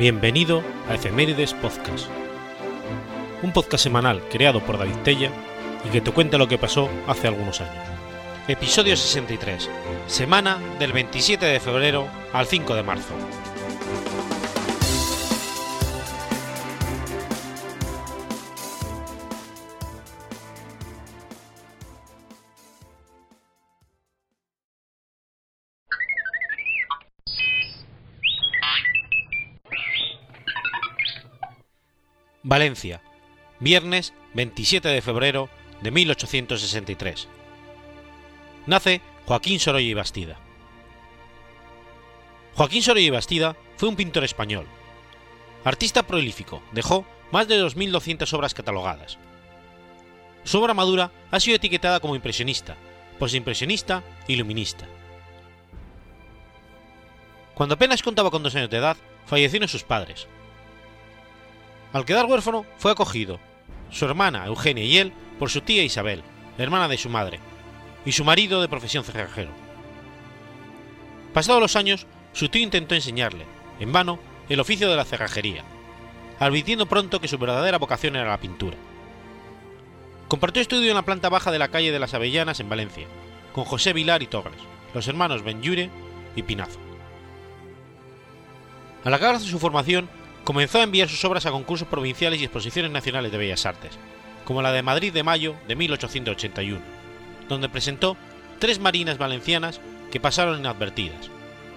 Bienvenido a Efemérides Podcast, un podcast semanal creado por David Tella y que te cuenta lo que pasó hace algunos años. Episodio 63, semana del 27 de febrero al 5 de marzo. Valencia, viernes 27 de febrero de 1863. Nace Joaquín Sorolla y Bastida. Joaquín Sorolla y Bastida fue un pintor español. Artista prolífico, dejó más de 2.200 obras catalogadas. Su obra madura ha sido etiquetada como impresionista, posimpresionista y luminista. Cuando apenas contaba con dos años de edad, fallecieron sus padres, al quedar huérfano, fue acogido, su hermana Eugenia y él, por su tía Isabel, hermana de su madre, y su marido de profesión cerrajero. Pasados los años, su tío intentó enseñarle, en vano, el oficio de la cerrajería, advirtiendo pronto que su verdadera vocación era la pintura. Compartió estudio en la planta baja de la calle de las Avellanas en Valencia, con José Vilar y Togres, los hermanos Benjure y Pinazo. Al acabar su formación, comenzó a enviar sus obras a concursos provinciales y exposiciones nacionales de bellas artes, como la de Madrid de Mayo de 1881, donde presentó tres marinas valencianas que pasaron inadvertidas,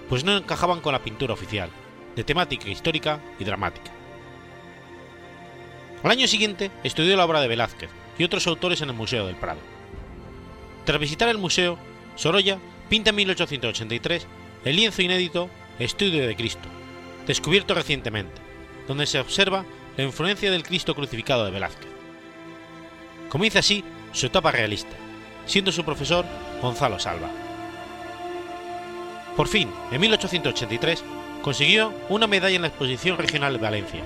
pues no encajaban con la pintura oficial, de temática histórica y dramática. Al año siguiente estudió la obra de Velázquez y otros autores en el Museo del Prado. Tras visitar el museo, Sorolla pinta en 1883 el lienzo inédito Estudio de Cristo, descubierto recientemente, donde se observa la influencia del Cristo crucificado de Velázquez. Comienza así su etapa realista, siendo su profesor Gonzalo Salva. Por fin, en 1883, consiguió una medalla en la Exposición Regional de Valencia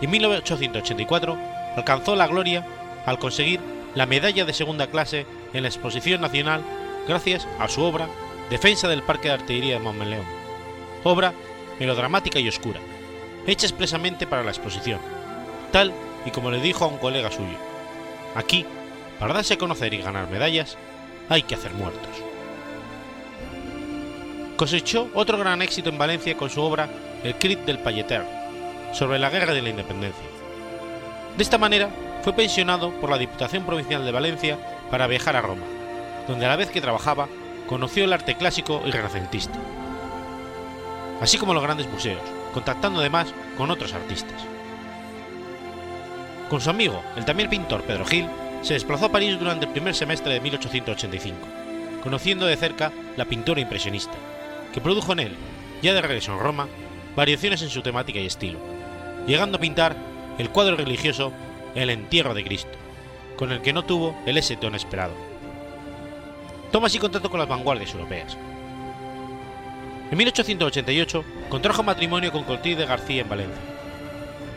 y en 1884 alcanzó la gloria al conseguir la medalla de segunda clase en la Exposición Nacional gracias a su obra Defensa del Parque de Artillería de Montmeleón, obra melodramática y oscura, hecha expresamente para la exposición, tal y como le dijo a un colega suyo. Aquí, para darse a conocer y ganar medallas, hay que hacer muertos. Cosechó otro gran éxito en Valencia con su obra El crit del Palleter, sobre la guerra de la independencia. De esta manera, fue pensionado por la Diputación Provincial de Valencia para viajar a Roma, donde a la vez que trabajaba, conoció el arte clásico y renacentista, así como los grandes museos, contactando además con otros artistas. Con su amigo, el también pintor Pedro Gil, se desplazó a París durante el primer semestre de 1885, conociendo de cerca la pintura impresionista, que produjo en él, ya de regreso en Roma, variaciones en su temática y estilo, llegando a pintar el cuadro religioso El entierro de Cristo, con el que no tuvo el éxito esperado. Toma así contacto con las vanguardias europeas, en 1888 contrajo matrimonio con Clotilde García en Valencia,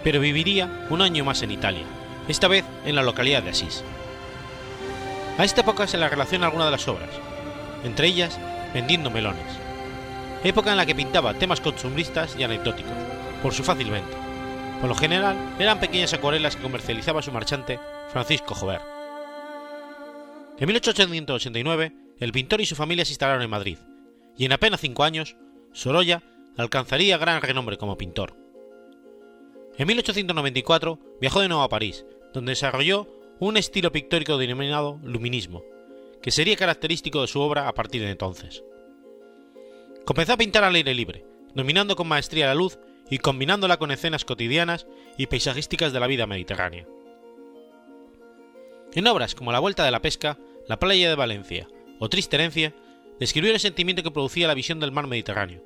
pero viviría un año más en Italia, esta vez en la localidad de Asís. A esta época se le relaciona alguna de las obras, entre ellas Vendiendo melones, época en la que pintaba temas costumbristas y anecdóticos, por su fácil venta. Por lo general eran pequeñas acuarelas que comercializaba su marchante Francisco Jover. En 1889, el pintor y su familia se instalaron en Madrid, y en apenas cinco años, Sorolla alcanzaría gran renombre como pintor. En 1894 viajó de nuevo a París, donde desarrolló un estilo pictórico denominado luminismo, que sería característico de su obra a partir de entonces. Comenzó a pintar al aire libre, dominando con maestría la luz y combinándola con escenas cotidianas y paisajísticas de la vida mediterránea. En obras como La Vuelta de la Pesca, La Playa de Valencia o Triste Herencia, describió el sentimiento que producía la visión del mar Mediterráneo,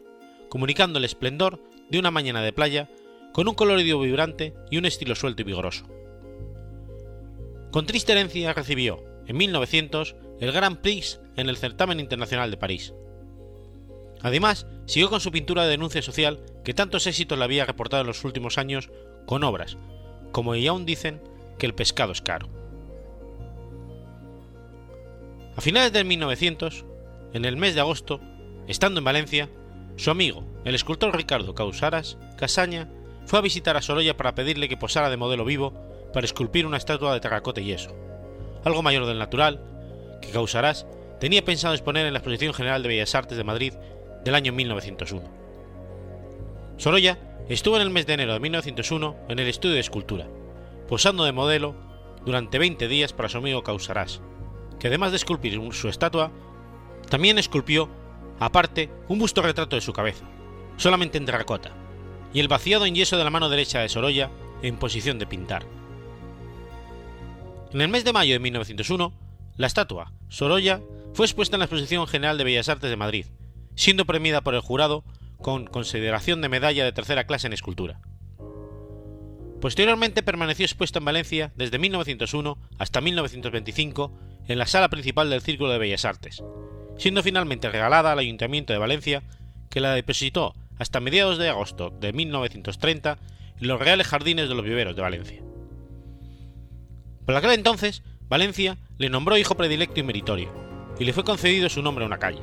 comunicando el esplendor de una mañana de playa con un colorido vibrante y un estilo suelto y vigoroso. Con triste herencia recibió, en 1900, el Grand Prix en el Certamen Internacional de París. Además, siguió con su pintura de denuncia social que tantos éxitos le había reportado en los últimos años con obras, como y aún dicen que el pescado es caro. A finales de 1900, en el mes de agosto, estando en Valencia, su amigo, el escultor Ricardo Causaras Casaña, fue a visitar a Sorolla para pedirle que posara de modelo vivo para esculpir una estatua de terracota y yeso, algo mayor del natural, que Causarás tenía pensado exponer en la Exposición General de Bellas Artes de Madrid del año 1901. Sorolla estuvo en el mes de enero de 1901 en el estudio de escultura, posando de modelo durante 20 días para su amigo Causarás, que además de esculpir su estatua, también esculpió, aparte, un busto retrato de su cabeza, solamente en terracota, y el vaciado en yeso de la mano derecha de Sorolla en posición de pintar. En el mes de mayo de 1901, la estatua, Sorolla, fue expuesta en la Exposición General de Bellas Artes de Madrid, siendo premiada por el jurado con consideración de medalla de tercera clase en escultura. Posteriormente permaneció expuesta en Valencia desde 1901 hasta 1925 en la sala principal del Círculo de Bellas Artes, siendo finalmente regalada al Ayuntamiento de Valencia, que la depositó hasta mediados de agosto de 1930 en los Reales Jardines de los Viveros de Valencia. Por aquel entonces, Valencia le nombró hijo predilecto y meritorio, y le fue concedido su nombre a una calle.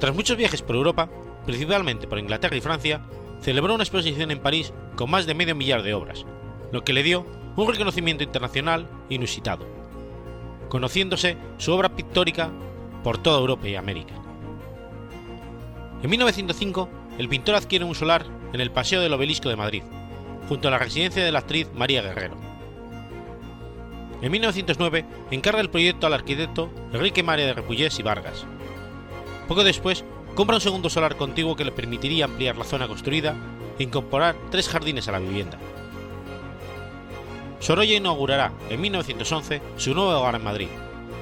Tras muchos viajes por Europa, principalmente por Inglaterra y Francia, celebró una exposición en París con más de medio millar de obras, lo que le dio un reconocimiento internacional inusitado, conociéndose su obra pictórica por toda Europa y América. En 1905, el pintor adquiere un solar en el Paseo del Obelisco de Madrid, junto a la residencia de la actriz María Guerrero. En 1909 encarga el proyecto al arquitecto Enrique María de Repullés y Vargas. Poco después, compra un segundo solar contiguo que le permitiría ampliar la zona construida e incorporar tres jardines a la vivienda. Sorolla inaugurará en 1911 su nuevo hogar en Madrid,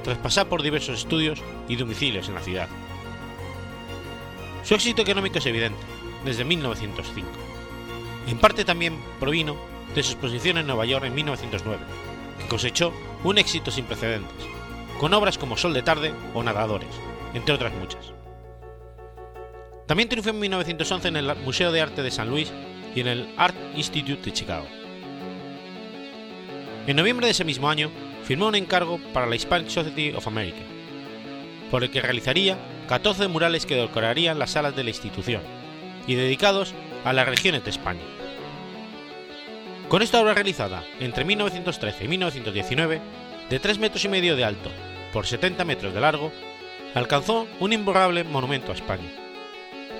tras pasar por diversos estudios y domicilios en la ciudad. Su éxito económico es evidente, desde 1905. En parte también provino de su exposición en Nueva York en 1909, que cosechó un éxito sin precedentes, con obras como Sol de Tarde o Nadadores, entre otras muchas. También triunfó en 1911 en el Museo de Arte de San Luis y en el Art Institute de Chicago. En noviembre de ese mismo año, firmó un encargo para la Hispanic Society of America, por el que realizaría 14 murales que decorarían las salas de la institución, y dedicados a las regiones de España. Con esta obra realizada entre 1913 y 1919, de 3 metros y medio de alto por 70 metros de largo, alcanzó un imborrable monumento a España,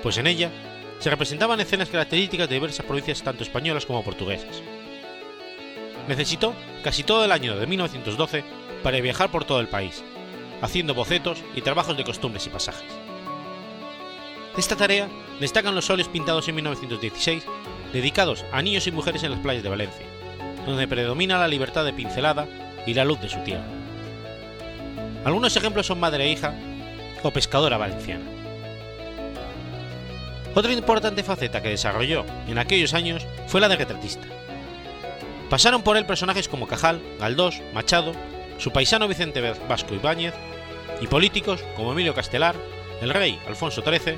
pues en ella se representaban escenas características de diversas provincias tanto españolas como portuguesas. Necesitó casi todo el año de 1912 para viajar por todo el país, haciendo bocetos y trabajos de costumbres y pasajes. De esta tarea destacan los óleos pintados en 1916 dedicados a niños y mujeres en las playas de Valencia, donde predomina la libertad de pincelada y la luz de su tierra. Algunos ejemplos son Madre e hija o Pescadora valenciana. Otra importante faceta que desarrolló en aquellos años fue la de retratista. Pasaron por él personajes como Cajal, Galdós, Machado, su paisano Vicente Vasco Ibáñez y políticos como Emilio Castelar, el rey Alfonso XIII,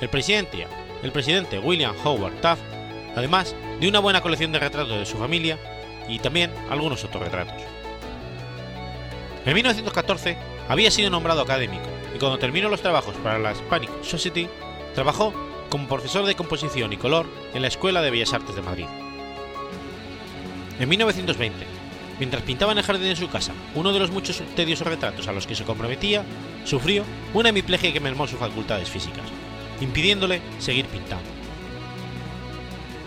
el presidente, el presidente William Howard Taft, además de una buena colección de retratos de su familia y también algunos otros retratos. En 1914 había sido nombrado académico y cuando terminó los trabajos para la Hispanic Society, trabajó como profesor de composición y color en la Escuela de Bellas Artes de Madrid. En 1920, mientras pintaba en el jardín de su casa uno de los muchos tediosos retratos a los que se comprometía, sufrió una hemiplegia que mermó sus facultades físicas, impidiéndole seguir pintando.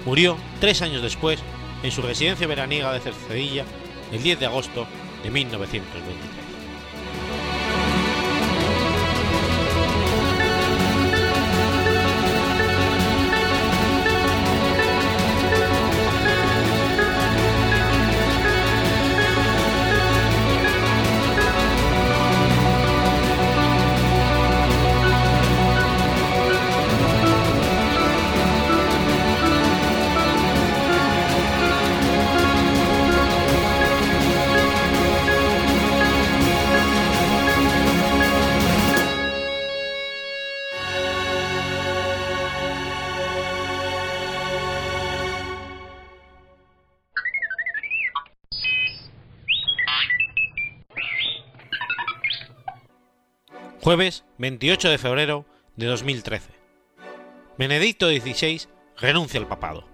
Murió tres años después en su residencia veraniega de Cercedilla el 10 de agosto de 1923. Jueves 28 de febrero de 2013. Benedicto XVI renuncia al papado.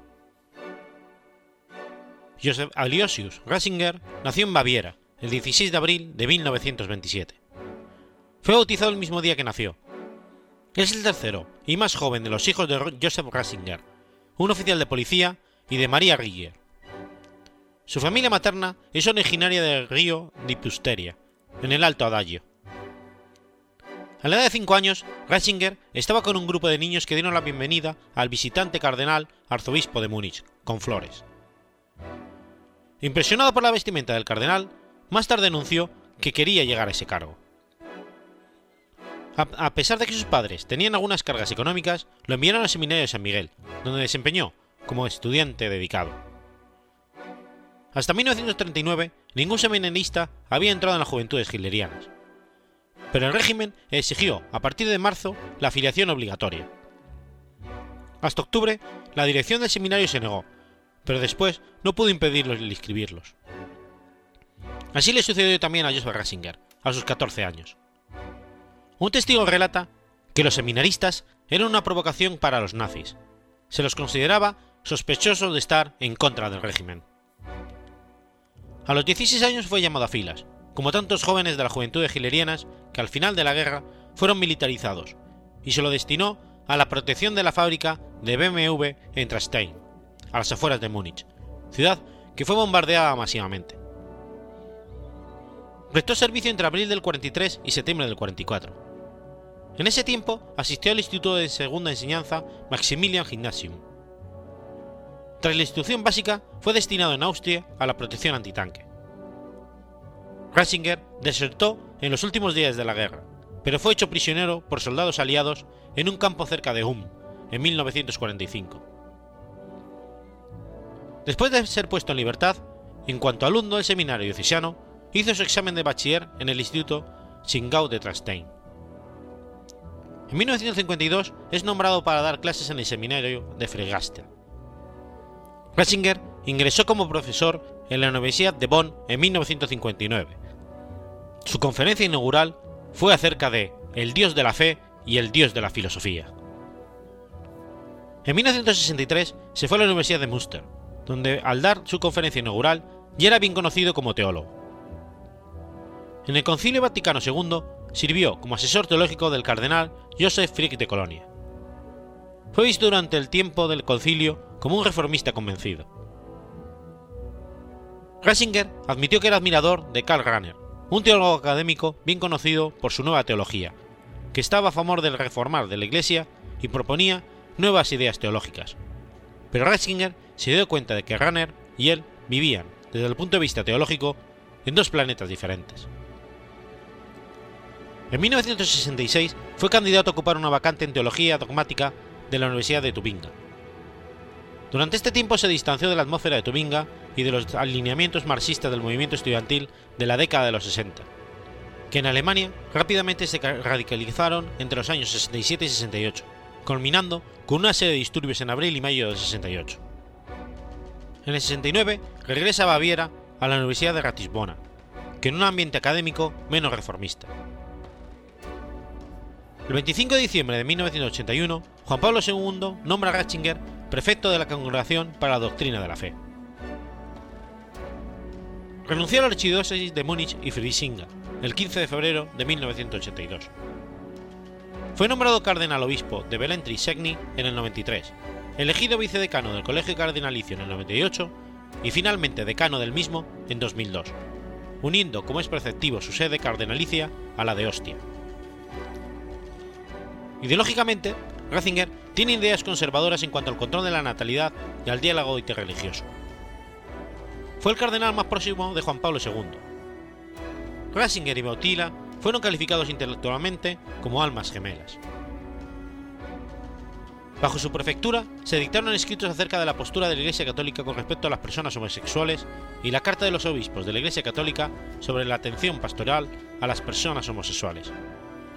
Joseph Aloysius Ratzinger nació en Baviera el 16 de abril de 1927. Fue bautizado el mismo día que nació. Es el tercero y más joven de los hijos de Joseph Ratzinger, un oficial de policía, y de María Rieger. Su familia materna es originaria del río Dipusteria, en el Alto Adagio. A la edad de 5 años, Ratzinger estaba con un grupo de niños que dieron la bienvenida al visitante cardenal arzobispo de Múnich, con flores. Impresionado por la vestimenta del cardenal, más tarde anunció que quería llegar a ese cargo. A pesar de que sus padres tenían algunas cargas económicas, lo enviaron al seminario de San Miguel, donde desempeñó como estudiante dedicado. Hasta 1939, ningún seminarista había entrado en las juventudes hitlerianas, pero el régimen exigió, a partir de marzo, la afiliación obligatoria. Hasta octubre, la dirección del seminario se negó, pero después no pudo impedirlos el inscribirlos. Así le sucedió también a Joseph Ratzinger, a sus 14 años. Un testigo relata que los seminaristas eran una provocación para los nazis. Se los consideraba sospechosos de estar en contra del régimen. A los 16 años fue llamado a filas, como tantos jóvenes de la juventud de hilerianas que al final de la guerra fueron militarizados, y se lo destinó a la protección de la fábrica de BMW en Trastein, a las afueras de Múnich, ciudad que fue bombardeada masivamente. Prestó servicio entre abril del 43 y septiembre del 44 en ese tiempo asistió al Instituto de Segunda Enseñanza Maximilian Gymnasium. Tras la instrucción básica, fue destinado en Austria a la protección antitanque. Ratzinger desertó en los últimos días de la guerra, pero fue hecho prisionero por soldados aliados en un campo cerca de Ulm en 1945. Después de ser puesto en libertad, en cuanto alumno del seminario diocesano, hizo su examen de bachiller en el Instituto Chingau de Trastein. En 1952 es nombrado para dar clases en el seminario de Fregaste. Ratzinger ingresó como profesor en la Universidad de Bonn en 1959. Su conferencia inaugural fue acerca de el Dios de la fe y el Dios de la filosofía. En 1963 se fue a la Universidad de Münster, donde al dar su conferencia inaugural ya era bien conocido como teólogo. En el Concilio Vaticano II sirvió como asesor teológico del cardenal Joseph Frick de Colonia. Fue visto durante el tiempo del concilio como un reformista convencido. Ratzinger admitió que era admirador de Karl Rahner, un teólogo académico bien conocido por su nueva teología, que estaba a favor del reformar de la Iglesia y proponía nuevas ideas teológicas. Pero Ratzinger se dio cuenta de que Rahner y él vivían, desde el punto de vista teológico, en dos planetas diferentes. En 1966 fue candidato a ocupar una vacante en teología dogmática de la Universidad de Tubinga. Durante este tiempo se distanció de la atmósfera de Tubinga y de los alineamientos marxistas del movimiento estudiantil de la década de los 60, que en Alemania rápidamente se radicalizaron entre los años 67 y 68, culminando con una serie de disturbios en abril y mayo del 68. En el 69 regresa a Baviera a la Universidad de Ratisbona, que en un ambiente académico menos reformista. El 25 de diciembre de 1981, Juan Pablo II nombra a Ratzinger prefecto de la Congregación para la Doctrina de la Fe. Renunció a la archidiócesis de Múnich y Friesinga el 15 de febrero de 1982. Fue nombrado cardenal obispo de Belentri Segni en el 93, elegido vicedecano del Colegio Cardenalicio en el 98 y finalmente decano del mismo en 2002, uniendo como es preceptivo su sede cardenalicia a la de Ostia. Ideológicamente, Ratzinger tiene ideas conservadoras en cuanto al control de la natalidad y al diálogo interreligioso. Fue el cardenal más próximo de Juan Pablo II. Ratzinger y Bautila fueron calificados intelectualmente como almas gemelas. Bajo su prefectura se dictaron escritos acerca de la postura de la Iglesia Católica con respecto a las personas homosexuales y la Carta de los Obispos de la Iglesia Católica sobre la atención pastoral a las personas homosexuales,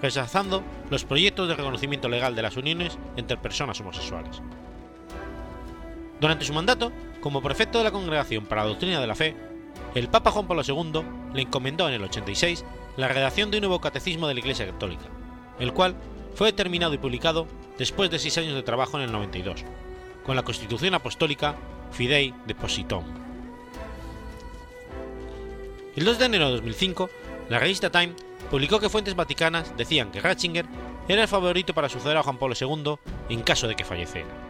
rechazando los proyectos de reconocimiento legal de las uniones entre personas homosexuales. Durante su mandato, como prefecto de la Congregación para la Doctrina de la Fe, el Papa Juan Pablo II le encomendó en el 86 la redacción de un nuevo catecismo de la Iglesia Católica, el cual fue determinado y publicado después de seis años de trabajo en el 92, con la Constitución Apostólica Fidei Depositum. El 2 de enero de 2005, la revista Time publicó que fuentes vaticanas decían que Ratzinger era el favorito para suceder a Juan Pablo II en caso de que falleciera.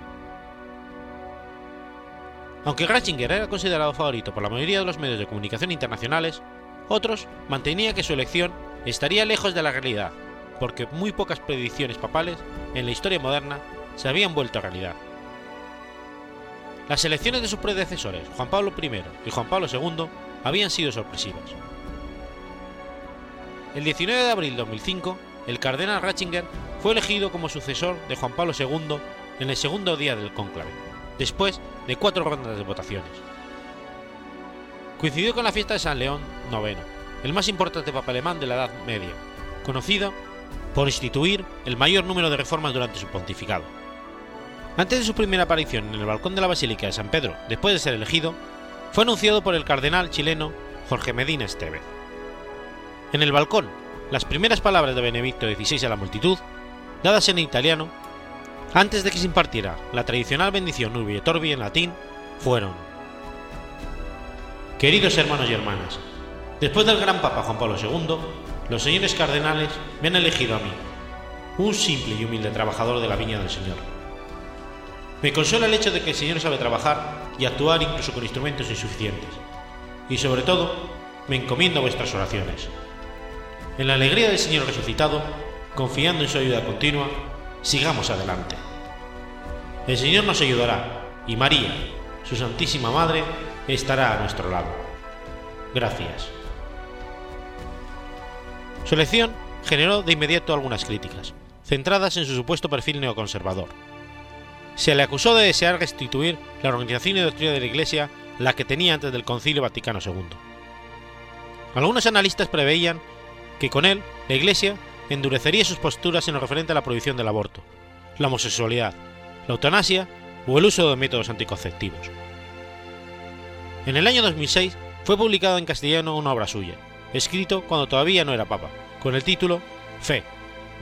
Aunque Ratzinger era considerado favorito por la mayoría de los medios de comunicación internacionales, otros mantenían que su elección estaría lejos de la realidad, porque muy pocas predicciones papales en la historia moderna se habían vuelto realidad. Las elecciones de sus predecesores, Juan Pablo I y Juan Pablo II, habían sido sorpresivas. El 19 de abril de 2005, el cardenal Ratzinger fue elegido como sucesor de Juan Pablo II en el segundo día del cónclave, después de cuatro rondas de votaciones. Coincidió con la fiesta de San León IX, el más importante papa alemán de la Edad Media, conocido por instituir el mayor número de reformas durante su pontificado. Antes de su primera aparición en el balcón de la Basílica de San Pedro, después de ser elegido, fue anunciado por el cardenal chileno Jorge Medina Estevez. En el balcón, las primeras palabras de Benedicto XVI a la multitud, dadas en italiano, antes de que se impartiera la tradicional bendición Urbi et Orbi en latín, fueron: Queridos hermanos y hermanas, después del gran Papa Juan Pablo II, los señores cardenales me han elegido a mí, un simple y humilde trabajador de la viña del Señor. Me consuela el hecho de que el Señor sabe trabajar y actuar incluso con instrumentos insuficientes, y sobre todo, me encomiendo a vuestras oraciones. En la alegría del Señor resucitado, confiando en su ayuda continua, sigamos adelante. El Señor nos ayudará, y María, su Santísima Madre, estará a nuestro lado. Gracias. Su elección generó de inmediato algunas críticas, centradas en su supuesto perfil neoconservador. Se le acusó de desear restituir la organización y doctrina de la Iglesia la que tenía antes del Concilio Vaticano II. Algunos analistas preveían que con él la Iglesia endurecería sus posturas en lo referente a la prohibición del aborto, la homosexualidad, la eutanasia o el uso de métodos anticonceptivos. En el año 2006 fue publicada en castellano una obra suya, escrito cuando todavía no era papa, con el título Fe,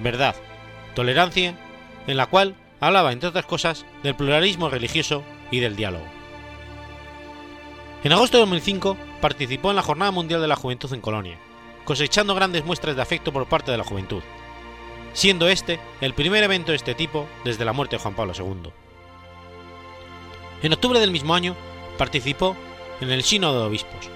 Verdad, Tolerancia, en la cual hablaba, entre otras cosas, del pluralismo religioso y del diálogo. En agosto de 2005 participó en la Jornada Mundial de la Juventud en Colonia, cosechando grandes muestras de afecto por parte de la juventud, siendo este el primer evento de este tipo desde la muerte de Juan Pablo II. En octubre del mismo año participó en el Sínodo de Obispos,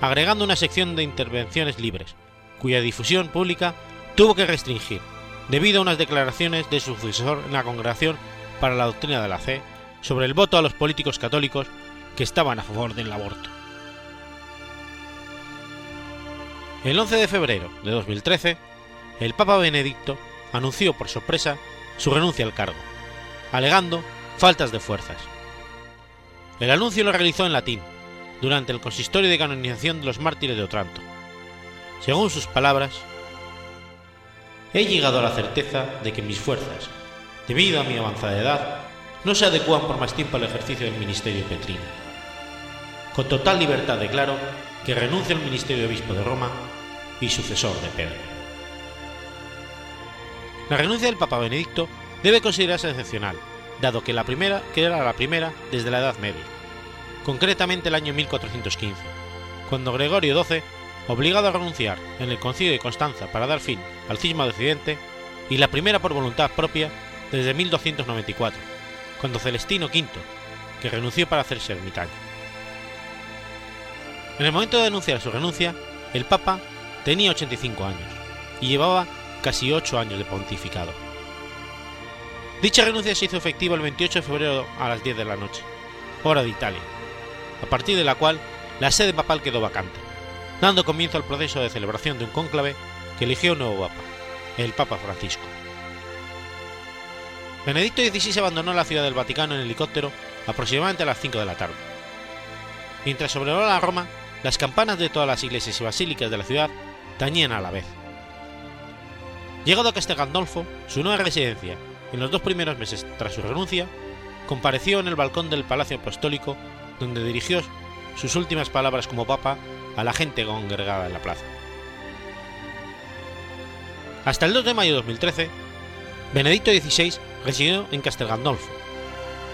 agregando una sección de intervenciones libres, cuya difusión pública tuvo que restringir, debido a unas declaraciones de su sucesor en la Congregación para la Doctrina de la Fe sobre el voto a los políticos católicos que estaban a favor del aborto. El 11 de febrero de 2013, el Papa Benedicto anunció por sorpresa su renuncia al cargo, alegando faltas de fuerzas. El anuncio lo realizó en latín, durante el consistorio de canonización de los mártires de Otranto. Según sus palabras, he llegado a la certeza de que mis fuerzas, debido a mi avanzada edad, no se adecúan por más tiempo al ejercicio del ministerio petrino. Con total libertad declaro que renuncio al ministerio obispo de Roma y sucesor de Pedro. La renuncia del Papa Benedicto debe considerarse excepcional, dado que, la primera, que era la primera desde la Edad Media, concretamente el año 1415, cuando Gregorio XII, obligado a renunciar en el concilio de Constanza para dar fin al cisma de Occidente, y la primera por voluntad propia desde 1294, cuando Celestino V, que renunció para hacerse ermitaño. En el momento de anunciar su renuncia, el Papa tenía 85 años y llevaba casi 8 años de pontificado. Dicha renuncia se hizo efectiva el 28 de febrero a las 10 de la noche, hora de Italia, a partir de la cual la sede papal quedó vacante, dando comienzo al proceso de celebración de un cónclave que eligió un nuevo papa, el Papa Francisco. Benedicto XVI abandonó la ciudad del Vaticano en helicóptero aproximadamente a las 5 de la tarde. Mientras sobrevolaba Roma, las campanas de todas las iglesias y basílicas de la ciudad tañían a la vez. Llegado a Castel Gandolfo, su nueva residencia, en los dos primeros meses tras su renuncia, compareció en el balcón del Palacio Apostólico donde dirigió sus últimas palabras como papa a la gente congregada en la plaza. Hasta el 2 de mayo de 2013, Benedicto XVI residió en Castel Gandolfo,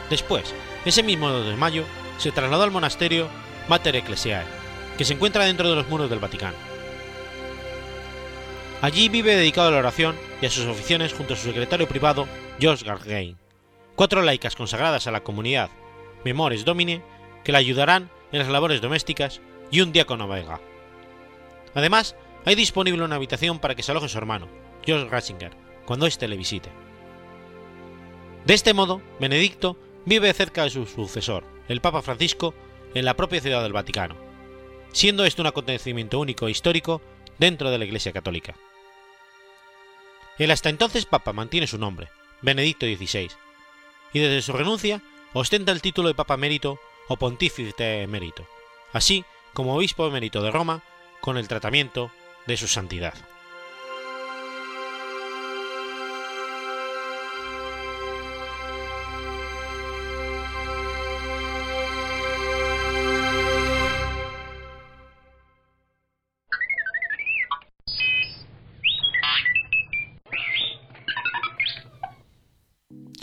Después, ese mismo 2 de mayo, se trasladó al monasterio Mater Ecclesiae, que se encuentra dentro de los muros del Vaticano. Allí vive dedicado a la oración y a sus oficinas junto a su secretario privado, George Gargain, cuatro laicas consagradas a la comunidad, Memores Domine, que le ayudarán en las labores domésticas, y un diácono belga. Además, hay disponible una habitación para que se aloje su hermano, George Ratzinger, cuando éste le visite. De este modo, Benedicto vive cerca de su sucesor, el Papa Francisco, en la propia ciudad del Vaticano, siendo esto un acontecimiento único e histórico dentro de la Iglesia Católica. El hasta entonces Papa mantiene su nombre, Benedicto XVI, y desde su renuncia ostenta el título de Papa Emérito o Pontífice Emérito, así como Obispo Emérito de Roma, con el tratamiento de su santidad.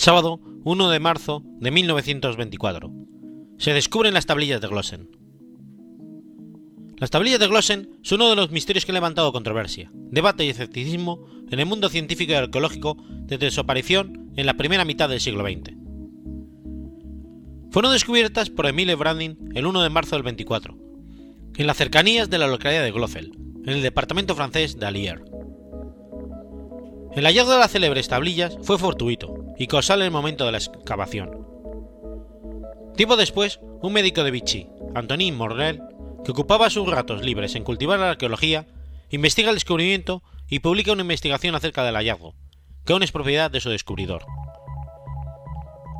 Sábado 1 de marzo de 1924. Se descubren las tablillas de Glossen. Las tablillas de Glossen son uno de los misterios que han levantado controversia, debate y escepticismo en el mundo científico y arqueológico desde su aparición en la primera mitad del siglo XX. Fueron descubiertas por Emile Brandin el 1 de marzo del 24, en las cercanías de la localidad de Glofel, en el departamento francés de Allier. El hallazgo de las célebres tablillas fue fortuito y causal en el momento de la excavación. Tiempo después, un médico de Vichy, Antonin Morel, que ocupaba sus ratos libres en cultivar la arqueología, investiga el descubrimiento y publica una investigación acerca del hallazgo, que aún es propiedad de su descubridor.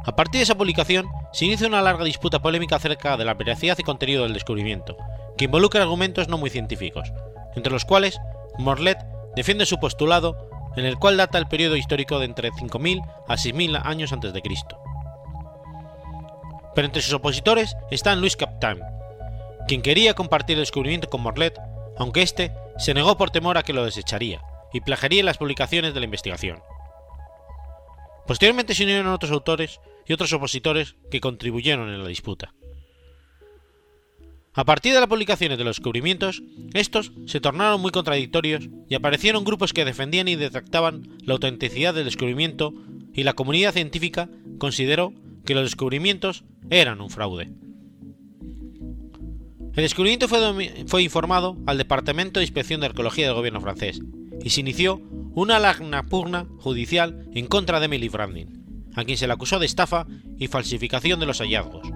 A partir de esa publicación, se inicia una larga disputa polémica acerca de la veracidad y contenido del descubrimiento, que involucra argumentos no muy científicos, entre los cuales Morlet defiende su postulado en el cual data el periodo histórico de entre 5.000 a 6.000 años antes de Cristo. Pero entre sus opositores está Louis Captain, quien quería compartir el descubrimiento con Morlet, aunque éste se negó por temor a que lo desecharía y plagiaría las publicaciones de la investigación. Posteriormente se unieron otros autores y otros opositores que contribuyeron en la disputa. A partir de las publicaciones de los descubrimientos, estos se tornaron muy contradictorios y aparecieron grupos que defendían y detractaban la autenticidad del descubrimiento y la comunidad científica consideró que los descubrimientos eran un fraude. El descubrimiento fue, informado al Departamento de Inspección de Arqueología del gobierno francés y se inició una larga pugna judicial en contra de Emily Frandin, a quien se le acusó de estafa y falsificación de los hallazgos.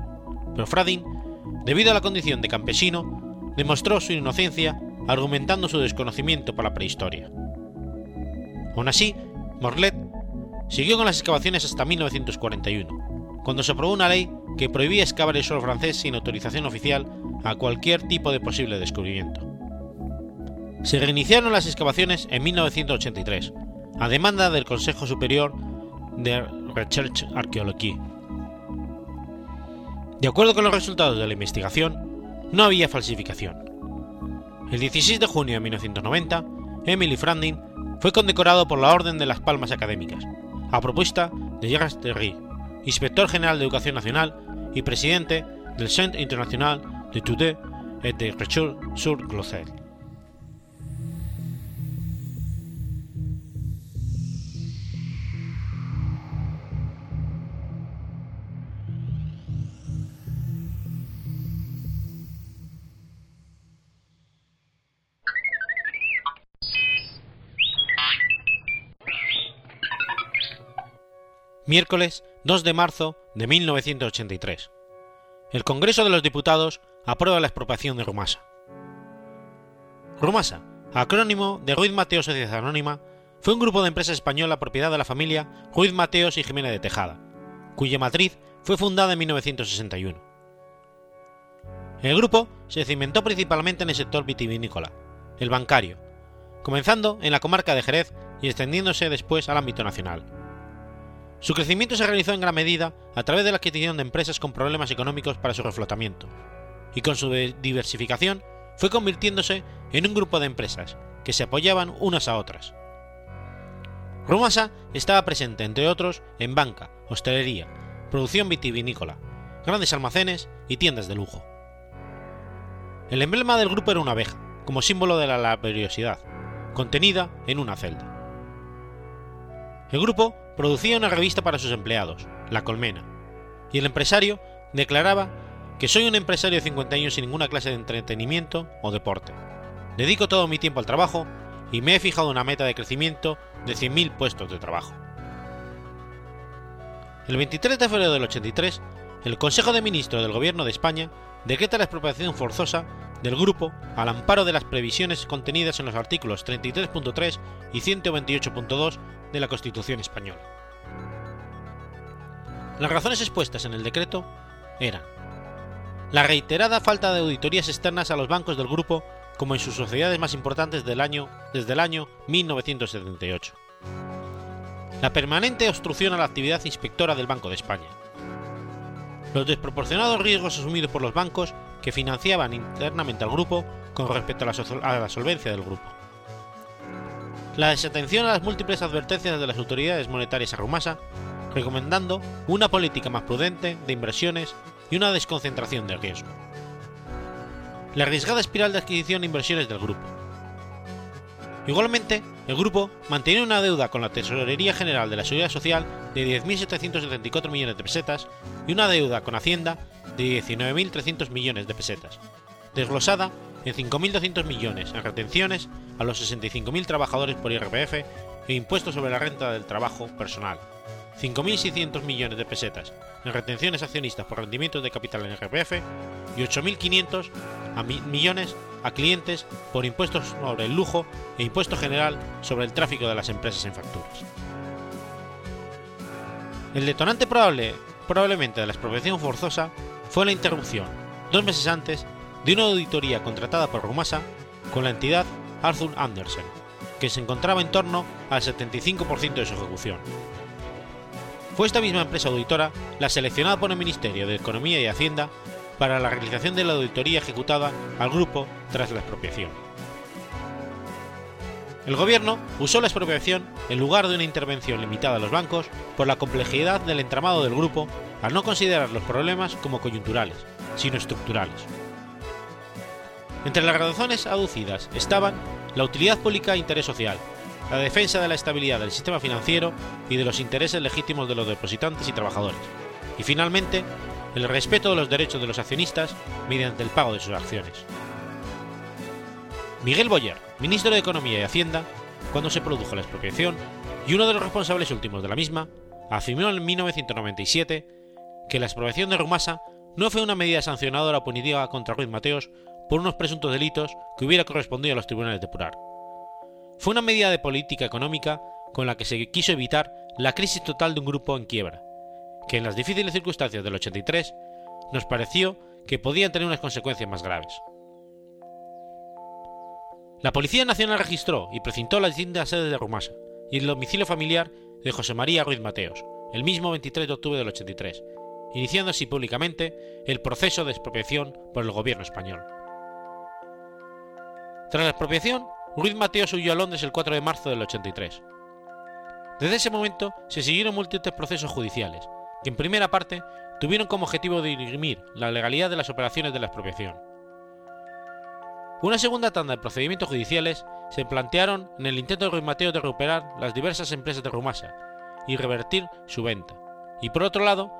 Pero Frandin debido a la condición de campesino, demostró su inocencia argumentando su desconocimiento por la prehistoria. Aún así, Morlet siguió con las excavaciones hasta 1941, cuando se aprobó una ley que prohibía excavar el suelo francés sin autorización oficial a cualquier tipo de posible descubrimiento. Se reiniciaron las excavaciones en 1983, a demanda del Consejo Superior de Recherche Archaeologie de acuerdo con los resultados de la investigación, no había falsificación. El 16 de junio de 1990, Emily Frandin fue condecorado por la Orden de las Palmas Académicas, a propuesta de Jacques Terry, inspector general de Educación Nacional y presidente del Centre International d'études et de Recherche sur Glocel. Miércoles 2 de marzo de 1983. El Congreso de los Diputados aprueba la expropiación de Rumasa. Rumasa, acrónimo de Ruiz Mateo Sociedad Anónima, fue un grupo de empresas española propiedad de la familia Ruiz Mateos y Jiménez de Tejada, cuya matriz fue fundada en 1961. El grupo se cimentó principalmente en el sector vitivinícola, el bancario, comenzando en la comarca de Jerez y extendiéndose después al ámbito nacional. Su crecimiento se realizó en gran medida a través de la adquisición de empresas con problemas económicos para su reflotamiento, y con su diversificación fue convirtiéndose en un grupo de empresas que se apoyaban unas a otras. Rumasa estaba presente, entre otros, en banca, hostelería, producción vitivinícola, grandes almacenes y tiendas de lujo. El emblema del grupo era una abeja, como símbolo de la laboriosidad, contenida en una celda. El grupo producía una revista para sus empleados, La Colmena, y el empresario declaraba que soy un empresario de 50 años sin ninguna clase de entretenimiento o deporte. Dedico todo mi tiempo al trabajo y me he fijado una meta de crecimiento de 100.000 puestos de trabajo. El 23 de febrero del 83, el Consejo de Ministros del Gobierno de España decreta la expropiación forzosa del grupo al amparo de las previsiones contenidas en los artículos 33.3 y 128.2 de la Constitución española. Las razones expuestas en el decreto eran la reiterada falta de auditorías externas a los bancos del grupo como en sus sociedades más importantes año, desde el año 1978. La permanente obstrucción a la actividad inspectora del Banco de España. Los desproporcionados riesgos asumidos por los bancos que financiaban internamente al grupo con respecto a la, solvencia del grupo. La desatención a las múltiples advertencias de las autoridades monetarias a Rumasa, recomendando una política más prudente de inversiones y una desconcentración de riesgo la arriesgada espiral de adquisición e inversiones del grupo. Igualmente, el grupo mantenía una deuda con la Tesorería General de la Seguridad Social de 10.774 millones de pesetas y una deuda con Hacienda de 19.300 millones de pesetas, desglosada en 5.200 millones en retenciones a los 65.000 trabajadores por IRPF e impuestos sobre la renta del trabajo personal, 5.600 millones de pesetas en retenciones accionistas por rendimientos de capital en IRPF y 8.500 millones a clientes por impuestos sobre el lujo e impuesto general sobre el tráfico de las empresas en facturas. El detonante probable, probablemente de la expropiación forzosa fue la interrupción, dos meses antes, de una auditoría contratada por Rumasa con la entidad Arthur Andersen, que se encontraba en torno al 75% de su ejecución. Fue esta misma empresa auditora la seleccionada por el Ministerio de Economía y Hacienda para la realización de la auditoría ejecutada al grupo tras la expropiación. El gobierno usó la expropiación en lugar de una intervención limitada a los bancos por la complejidad del entramado del grupo al no considerar los problemas como coyunturales, sino estructurales. Entre las razones aducidas estaban la utilidad pública e interés social, la defensa de la estabilidad del sistema financiero y de los intereses legítimos de los depositantes y trabajadores, y finalmente el respeto de los derechos de los accionistas mediante el pago de sus acciones. Miguel Boyer, ministro de Economía y Hacienda, cuando se produjo la expropiación, y uno de los responsables últimos de la misma, afirmó en 1997 que la expropiación de Rumasa no fue una medida sancionadora o punitiva contra Ruiz Mateos por unos presuntos delitos que hubiera correspondido a los tribunales de Purar, fue una medida de política económica con la que se quiso evitar la crisis total de un grupo en quiebra, que en las difíciles circunstancias del 83 nos pareció que podían tener unas consecuencias más graves. La Policía Nacional registró y precintó las distintas sedes de Rumasa y el domicilio familiar de José María Ruiz Mateos, el mismo 23 de octubre del 83, iniciando así públicamente el proceso de expropiación por el gobierno español. Tras la expropiación, Ruiz Mateos huyó a Londres el 4 de marzo del 83. Desde ese momento se siguieron múltiples procesos judiciales, que en primera parte tuvieron como objetivo dirimir la legalidad de las operaciones de la expropiación. Una segunda tanda de procedimientos judiciales se plantearon en el intento de Ruiz Mateos de recuperar las diversas empresas de Rumasa y revertir su venta, y por otro lado,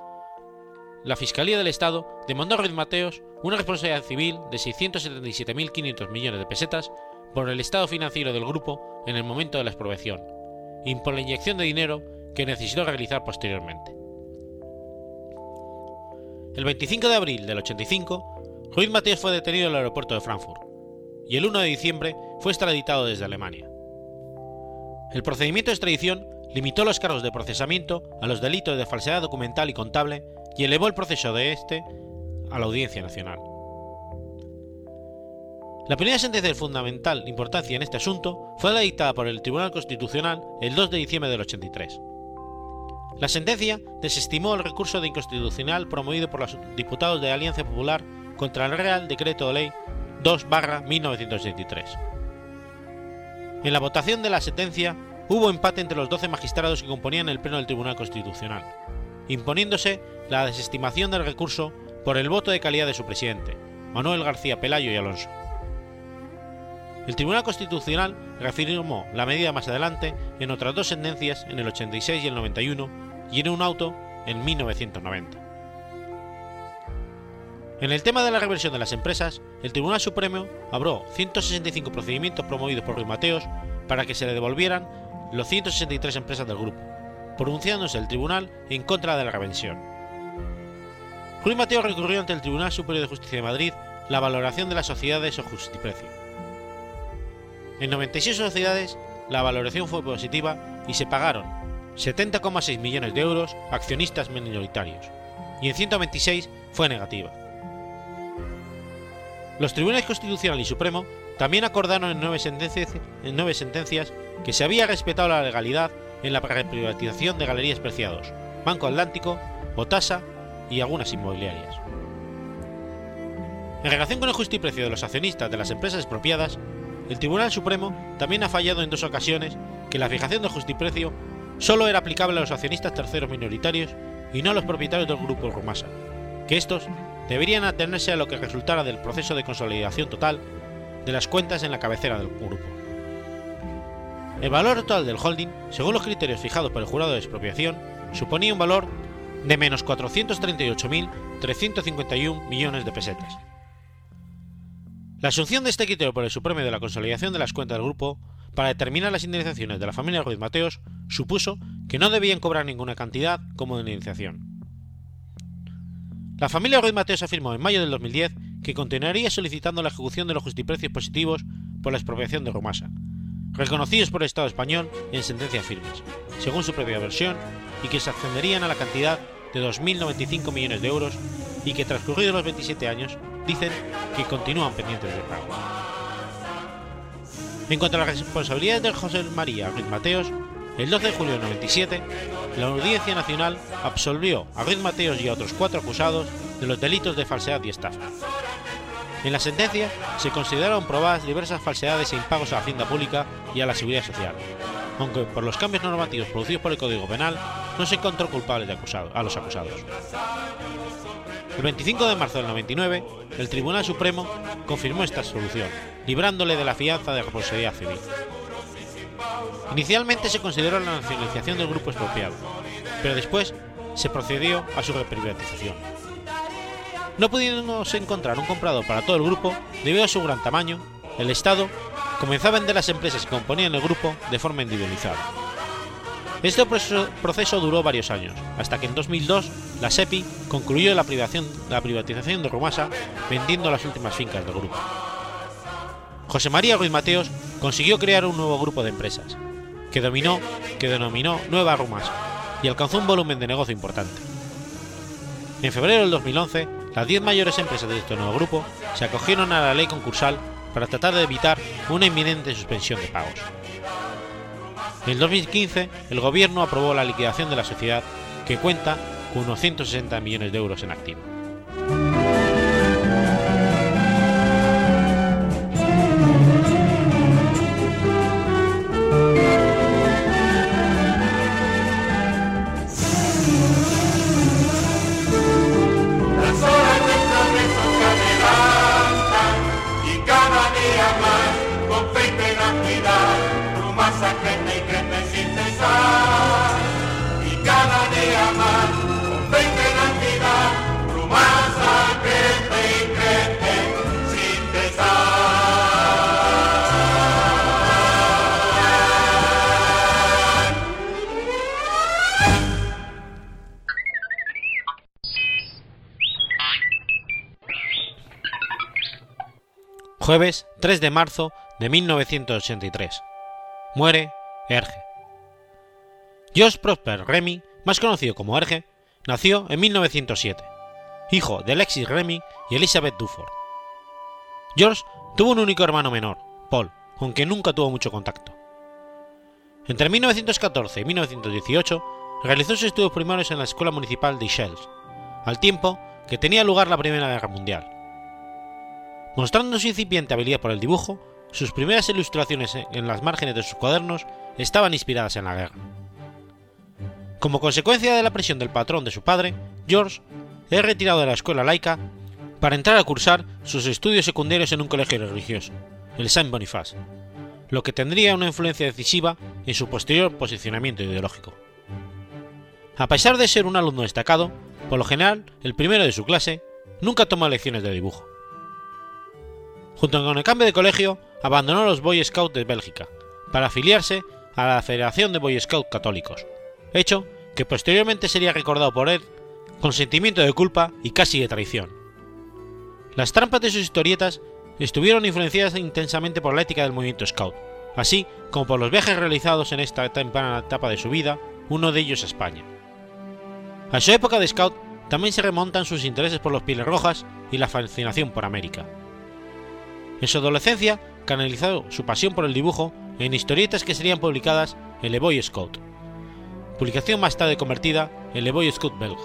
la Fiscalía del Estado demandó a Ruiz Mateos una responsabilidad civil de 677.500 millones de pesetas por el estado financiero del grupo en el momento de la expropiación y por la inyección de dinero que necesitó realizar posteriormente. El 25 de abril del 85, Ruiz Mateos fue detenido en el aeropuerto de Frankfurt y el 1 de diciembre fue extraditado desde Alemania. El procedimiento de extradición limitó los cargos de procesamiento a los delitos de falsedad documental y contable y elevó el proceso de este a la Audiencia Nacional. La primera sentencia de fundamental importancia en este asunto fue la dictada por el Tribunal Constitucional el 2 de diciembre del 83. La sentencia desestimó el recurso de inconstitucional promovido por los diputados de Alianza Popular contra el Real Decreto de Ley 2-1983. En la votación de la sentencia hubo empate entre los 12 magistrados que componían el Pleno del Tribunal Constitucional, imponiéndose la desestimación del recurso por el voto de calidad de su presidente, Manuel García Pelayo y Alonso. El Tribunal Constitucional reafirmó la medida más adelante en otras dos sentencias en el 86 y el 91 y en un auto en 1990. En el tema de la reversión de las empresas, el Tribunal Supremo abrió 165 procedimientos promovidos por Ruiz Mateos para que se le devolvieran los 163 empresas del grupo, pronunciándose el tribunal en contra de la revención. Ruiz Mateos recurrió ante el Tribunal Superior de Justicia de Madrid la valoración de las sociedades o justiprecio. En 96 sociedades, la valoración fue positiva y se pagaron 70,6 millones de euros a accionistas minoritarios, y en 126 fue negativa. Los tribunales constitucional y supremo también acordaron en nueve, sentencias, que se había respetado la legalidad en la privatización de Galerías Preciados, Banco Atlántico, Botasa y algunas inmobiliarias. En relación con el justiprecio de los accionistas de las empresas expropiadas, el Tribunal Supremo también ha fallado en dos ocasiones que la fijación del justiprecio solo era aplicable a los accionistas terceros minoritarios y no a los propietarios del grupo Rumasa, que estos deberían atenerse a lo que resultara del proceso de consolidación total de las cuentas en la cabecera del grupo. El valor total del holding, según los criterios fijados por el jurado de expropiación, suponía un valor de menos 438.351 millones de pesetas. La asunción de este criterio por el Supremo de la consolidación de las cuentas del grupo para determinar las indemnizaciones de la familia Ruiz Mateos supuso que no debían cobrar ninguna cantidad como indemnización. La familia Ruiz Mateos afirmó en mayo del 2010 que continuaría solicitando la ejecución de los justiprecios positivos por la expropiación de Romasa, reconocidos por el Estado español en sentencias firmes, según su propia versión, y que se ascenderían a la cantidad de 2.095 millones de euros y que transcurridos los 27 años dicen que continúan pendientes de pago. En cuanto a las responsabilidades de José María Ruiz Mateos, el 12 de julio del 97, la Audiencia Nacional absolvió a Ruiz Mateos y a otros cuatro acusados de los delitos de falsedad y estafa. En la sentencia se consideraron probadas diversas falsedades e impagos a la hacienda pública y a la seguridad social, aunque por los cambios normativos producidos por el Código Penal no se encontró culpable de a los acusados. El 25 de marzo del 99, el Tribunal Supremo confirmó esta solución, librándole de la fianza de responsabilidad civil. Inicialmente se consideró la nacionalización del grupo expropiado, pero después se procedió a su reprivatización. No pudiéndose encontrar un comprador para todo el grupo, debido a su gran tamaño, el Estado comenzó a vender las empresas que componían el grupo de forma individualizada. Este proceso, duró varios años, hasta que en 2002 la SEPI concluyó la, la privatización de Rumasa vendiendo las últimas fincas del grupo. José María Ruiz Mateos consiguió crear un nuevo grupo de empresas, que, dominó, que denominó Nueva Rumasa, y alcanzó un volumen de negocio importante. En febrero del 2011, las 10 mayores empresas de este nuevo grupo se acogieron a la ley concursal para tratar de evitar una inminente suspensión de pagos. En 2015, el gobierno aprobó la liquidación de la sociedad, que cuenta con unos 160 millones de euros en activo. Jueves 3 de marzo de 1983. Muere Erge. George Prosper Remy, más conocido como Erge, nació en 1907, hijo de Alexis Remy y Elizabeth Duford. George tuvo un único hermano menor, Paul, con quien nunca tuvo mucho contacto. Entre 1914 y 1918 realizó sus estudios primarios en la Escuela Municipal de Shells, al tiempo que tenía lugar la Primera Guerra Mundial Mostrando su incipiente habilidad por el dibujo, sus primeras ilustraciones en las márgenes de sus cuadernos estaban inspiradas en la guerra. Como consecuencia de la presión del patrón de su padre, George es retirado de la escuela laica para entrar a cursar sus estudios secundarios en un colegio religioso, el Saint Boniface, lo que tendría una influencia decisiva en su posterior posicionamiento ideológico. A pesar de ser un alumno destacado, por lo general el primero de su clase, nunca toma lecciones de dibujo. Junto con el cambio de colegio, abandonó los Boy Scouts de Bélgica para afiliarse a la Federación de Boy Scouts Católicos, hecho que posteriormente sería recordado por él con sentimiento de culpa y casi de traición. Las trampas de sus historietas estuvieron influenciadas intensamente por la ética del movimiento Scout, así como por los viajes realizados en esta temprana etapa de su vida, uno de ellos a España. A su época de Scout también se remontan sus intereses por los pieles rojas y la fascinación por América. En su adolescencia canalizó su pasión por el dibujo en historietas que serían publicadas en Le Boy Scout, publicación más tarde convertida en Le Boy Scout Belge.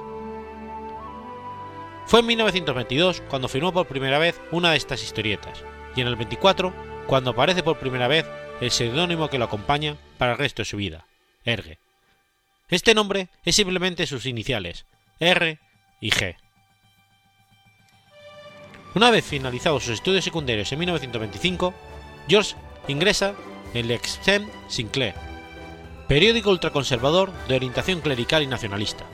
Fue en 1922 cuando firmó por primera vez una de estas historietas, y en el 24 cuando aparece por primera vez el seudónimo que lo acompaña para el resto de su vida, Erge. Este nombre es simplemente sus iniciales, R y G. Una vez finalizados sus estudios secundarios en 1925, George ingresa en l'Extreme Sinclair, periódico ultraconservador de orientación clerical y nacionalista.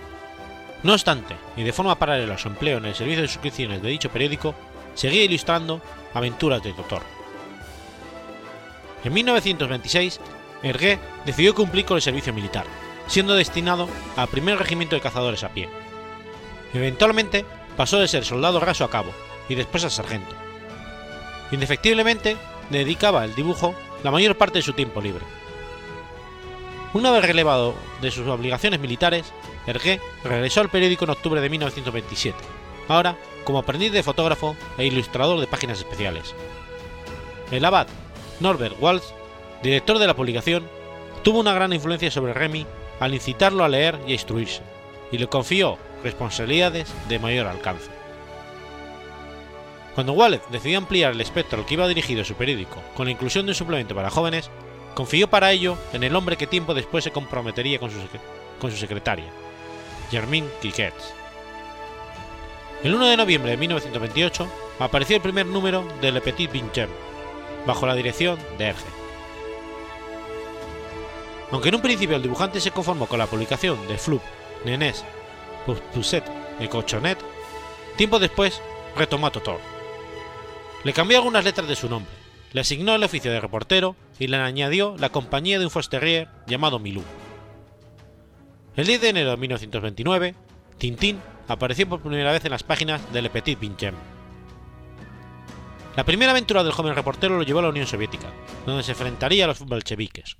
No obstante, y de forma paralela a su empleo en el servicio de suscripciones de dicho periódico, seguía ilustrando aventuras del Doctor. En 1926, Hergé decidió cumplir con el servicio militar, siendo destinado al primer regimiento de cazadores a pie. Eventualmente pasó de ser soldado raso a cabo y después a sargento. Indefectiblemente dedicaba al dibujo la mayor parte de su tiempo libre. Una vez relevado de sus obligaciones militares, Hergé regresó al periódico en octubre de 1927, ahora como aprendiz de fotógrafo e ilustrador de páginas especiales. El abad Norbert Walsh, director de la publicación, tuvo una gran influencia sobre Remy al incitarlo a leer y a instruirse, y le confió responsabilidades de mayor alcance. Cuando Wallet decidió ampliar el espectro al que iba dirigido su periódico con la inclusión de un suplemento para jóvenes, confió para ello en el hombre que tiempo después se comprometería con su, con su secretaria, Germaine Quiquets. El 1 de noviembre de 1928 apareció el primer número de Le Petit Vinchem, bajo la dirección de Erge. Aunque en un principio el dibujante se conformó con la publicación de Flup, Nenés, Pousset y Cochonet, tiempo después retomó a Totor. Le cambió algunas letras de su nombre, le asignó el oficio de reportero y le añadió la compañía de un Fosterrier llamado Milú. El 10 de enero de 1929, Tintín apareció por primera vez en las páginas de Le Petit Vinchem. La primera aventura del joven reportero lo llevó a la Unión Soviética, donde se enfrentaría a los bolcheviques.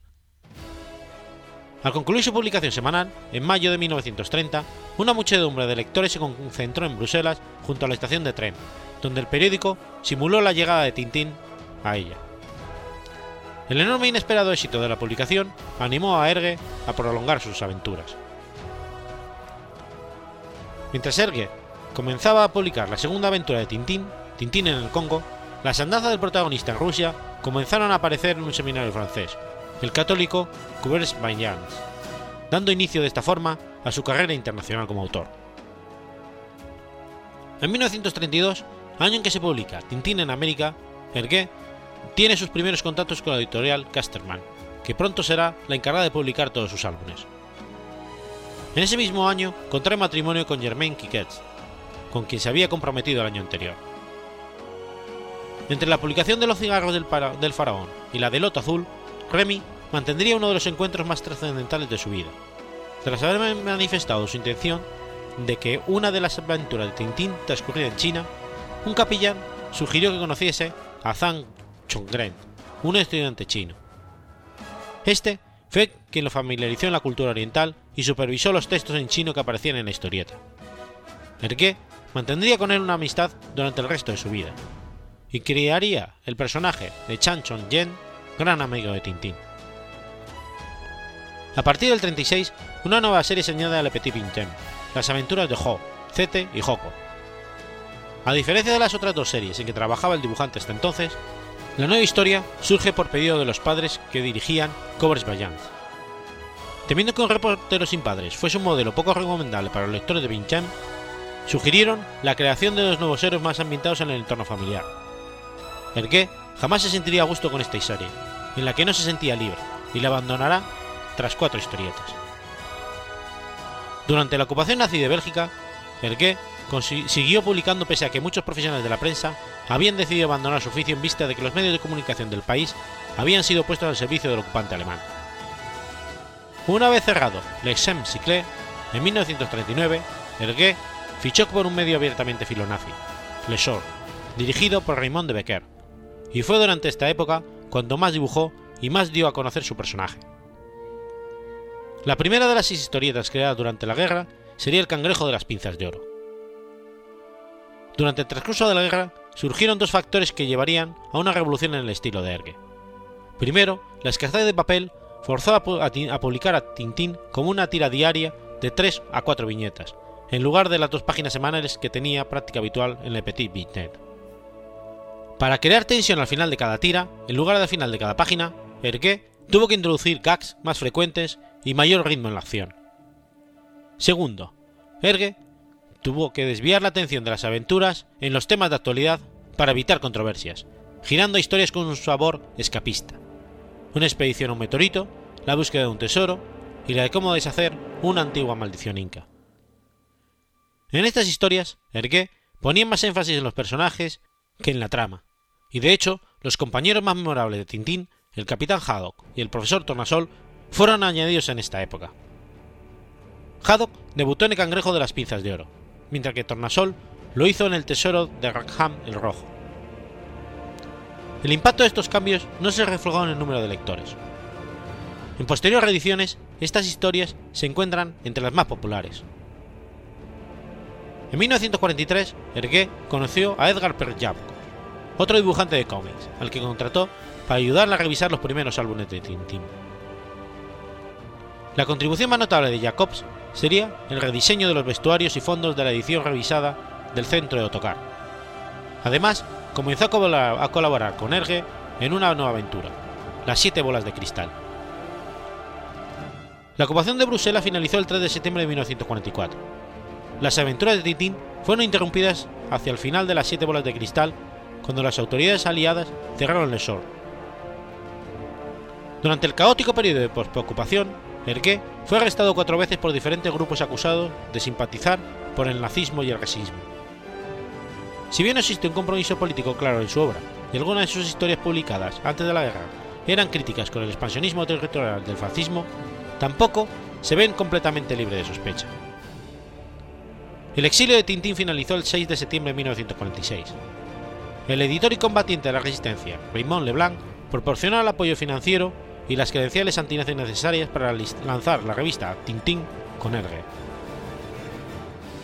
Al concluir su publicación semanal, en mayo de 1930, una muchedumbre de lectores se concentró en Bruselas junto a la estación de tren, donde el periódico simuló la llegada de Tintín a ella. El enorme e inesperado éxito de la publicación animó a Ergue a prolongar sus aventuras. Mientras Ergue comenzaba a publicar la segunda aventura de Tintín, Tintín en el Congo, las andanzas del protagonista en Rusia comenzaron a aparecer en un seminario francés, el católico Cubers Bayans, dando inicio de esta forma a su carrera internacional como autor. En 1932, año en que se publica Tintín en América, Hergé tiene sus primeros contactos con la editorial Casterman, que pronto será la encargada de publicar todos sus álbumes. En ese mismo año contrae matrimonio con Germaine Quiquets, con quien se había comprometido el año anterior. Entre la publicación de Los cigarros del, del faraón y la de Loto Azul, Remy mantendría uno de los encuentros más trascendentales de su vida, tras haber manifestado su intención de que una de las aventuras de Tintín transcurriera en China, un capellán sugirió que conociese a Zhang Chongren, un estudiante chino. Este fue quien lo familiarizó en la cultura oriental y supervisó los textos en chino que aparecían en la historieta. Ergue mantendría con él una amistad durante el resto de su vida, y crearía el personaje de Chan Chong Yen, gran amigo de Tintín. A partir del 36, una nueva serie se añade a Le Petit Vinchem, las aventuras de Ho, Zete y Hoko. A diferencia de las otras dos series en que trabajaba el dibujante hasta entonces, la nueva historia surge por pedido de los padres que dirigían Covers Bayans. Temiendo que un reportero sin padres fuese un modelo poco recomendable para los lectores de Vinchem, sugirieron la creación de dos nuevos héroes más ambientados en el entorno familiar. Hergé jamás se sentiría a gusto con esta historia, en la que no se sentía libre, y la abandonará tras cuatro historietas. Durante la ocupación nazi de Bélgica, Hergé siguió publicando pese a que muchos profesionales de la prensa habían decidido abandonar su oficio en vista de que los medios de comunicación del país habían sido puestos al servicio del ocupante alemán. Una vez cerrado l'Exem Cycle, en 1939, Hergé fichó por un medio abiertamente filonazi, Le Shore, dirigido por Raymond de Becker, y fue durante esta época cuando más dibujó y más dio a conocer su personaje. La primera de las seis historietas creadas durante la guerra sería El cangrejo de las pinzas de oro. Durante el transcurso de la guerra surgieron dos factores que llevarían a una revolución en el estilo de Ergue. Primero, la escasez de papel forzó a, publicar a Tintín como una tira diaria de 3 a 4 viñetas, en lugar de las dos páginas semanales que tenía práctica habitual en Le Petit Vignette. Para crear tensión al final de cada tira, en lugar del final de cada página, Hergé tuvo que introducir gags más frecuentes y mayor ritmo en la acción. Segundo, Ergue tuvo que desviar la atención de las aventuras en los temas de actualidad para evitar controversias, girando historias con un sabor escapista. Una expedición a un meteorito, la búsqueda de un tesoro y la de cómo deshacer una antigua maldición inca. En estas historias, Ergue ponía más énfasis en los personajes que en la trama, y de hecho, los compañeros más memorables de Tintín, el capitán Haddock y el profesor Tornasol, fueron añadidos en esta época. Haddock debutó en el Cangrejo de las Pinzas de Oro, mientras que Tornasol lo hizo en el Tesoro de Rackham el Rojo. El impacto de estos cambios no se reflejó en el número de lectores. En posteriores ediciones, estas historias se encuentran entre las más populares. En 1943, Hergé conoció a Edgar Perjabko, otro dibujante de cómics, al que contrató para ayudarle a revisar los primeros álbumes de Tintín. La contribución más notable de Jacobs sería el rediseño de los vestuarios y fondos de la edición revisada del centro de Otocar. Además, comenzó a colaborar con Erge en una nueva aventura, Las Siete Bolas de Cristal. La ocupación de Bruselas finalizó el 3 de septiembre de 1944. Las aventuras de Tintín fueron interrumpidas hacia el final de Las Siete Bolas de Cristal cuando las autoridades aliadas cerraron el Shore. Durante el caótico periodo de postocupación, Hergé fue arrestado cuatro veces por diferentes grupos acusados de simpatizar por el nazismo y el racismo. Si bien existe un compromiso político claro en su obra, y algunas de sus historias publicadas antes de la guerra eran críticas con el expansionismo territorial del fascismo, tampoco se ven completamente libres de sospecha. El exilio de Tintín finalizó el 6 de septiembre de 1946. El editor y combatiente de la resistencia, Raymond Leblanc, proporcionó el apoyo financiero y las credenciales antinazis necesarias para lanzar la revista Tintín con Ergue.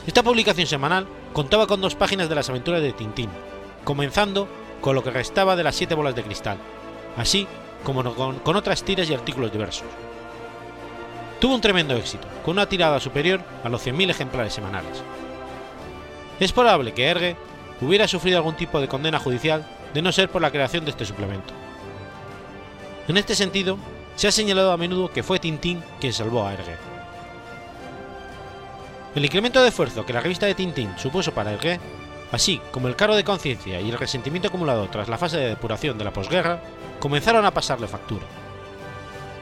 Esta publicación semanal contaba con dos páginas de las aventuras de Tintín, comenzando con lo que restaba de las siete bolas de cristal, así como con, otras tiras y artículos diversos. Tuvo un tremendo éxito, con una tirada superior a los 100.000 ejemplares semanales. Es probable que Ergue hubiera sufrido algún tipo de condena judicial de no ser por la creación de este suplemento. En este sentido, se ha señalado a menudo que fue Tintín quien salvó a Hergé. El incremento de esfuerzo que la revista de Tintín supuso para Hergé, así como el cargo de conciencia y el resentimiento acumulado tras la fase de depuración de la posguerra, comenzaron a pasarle factura.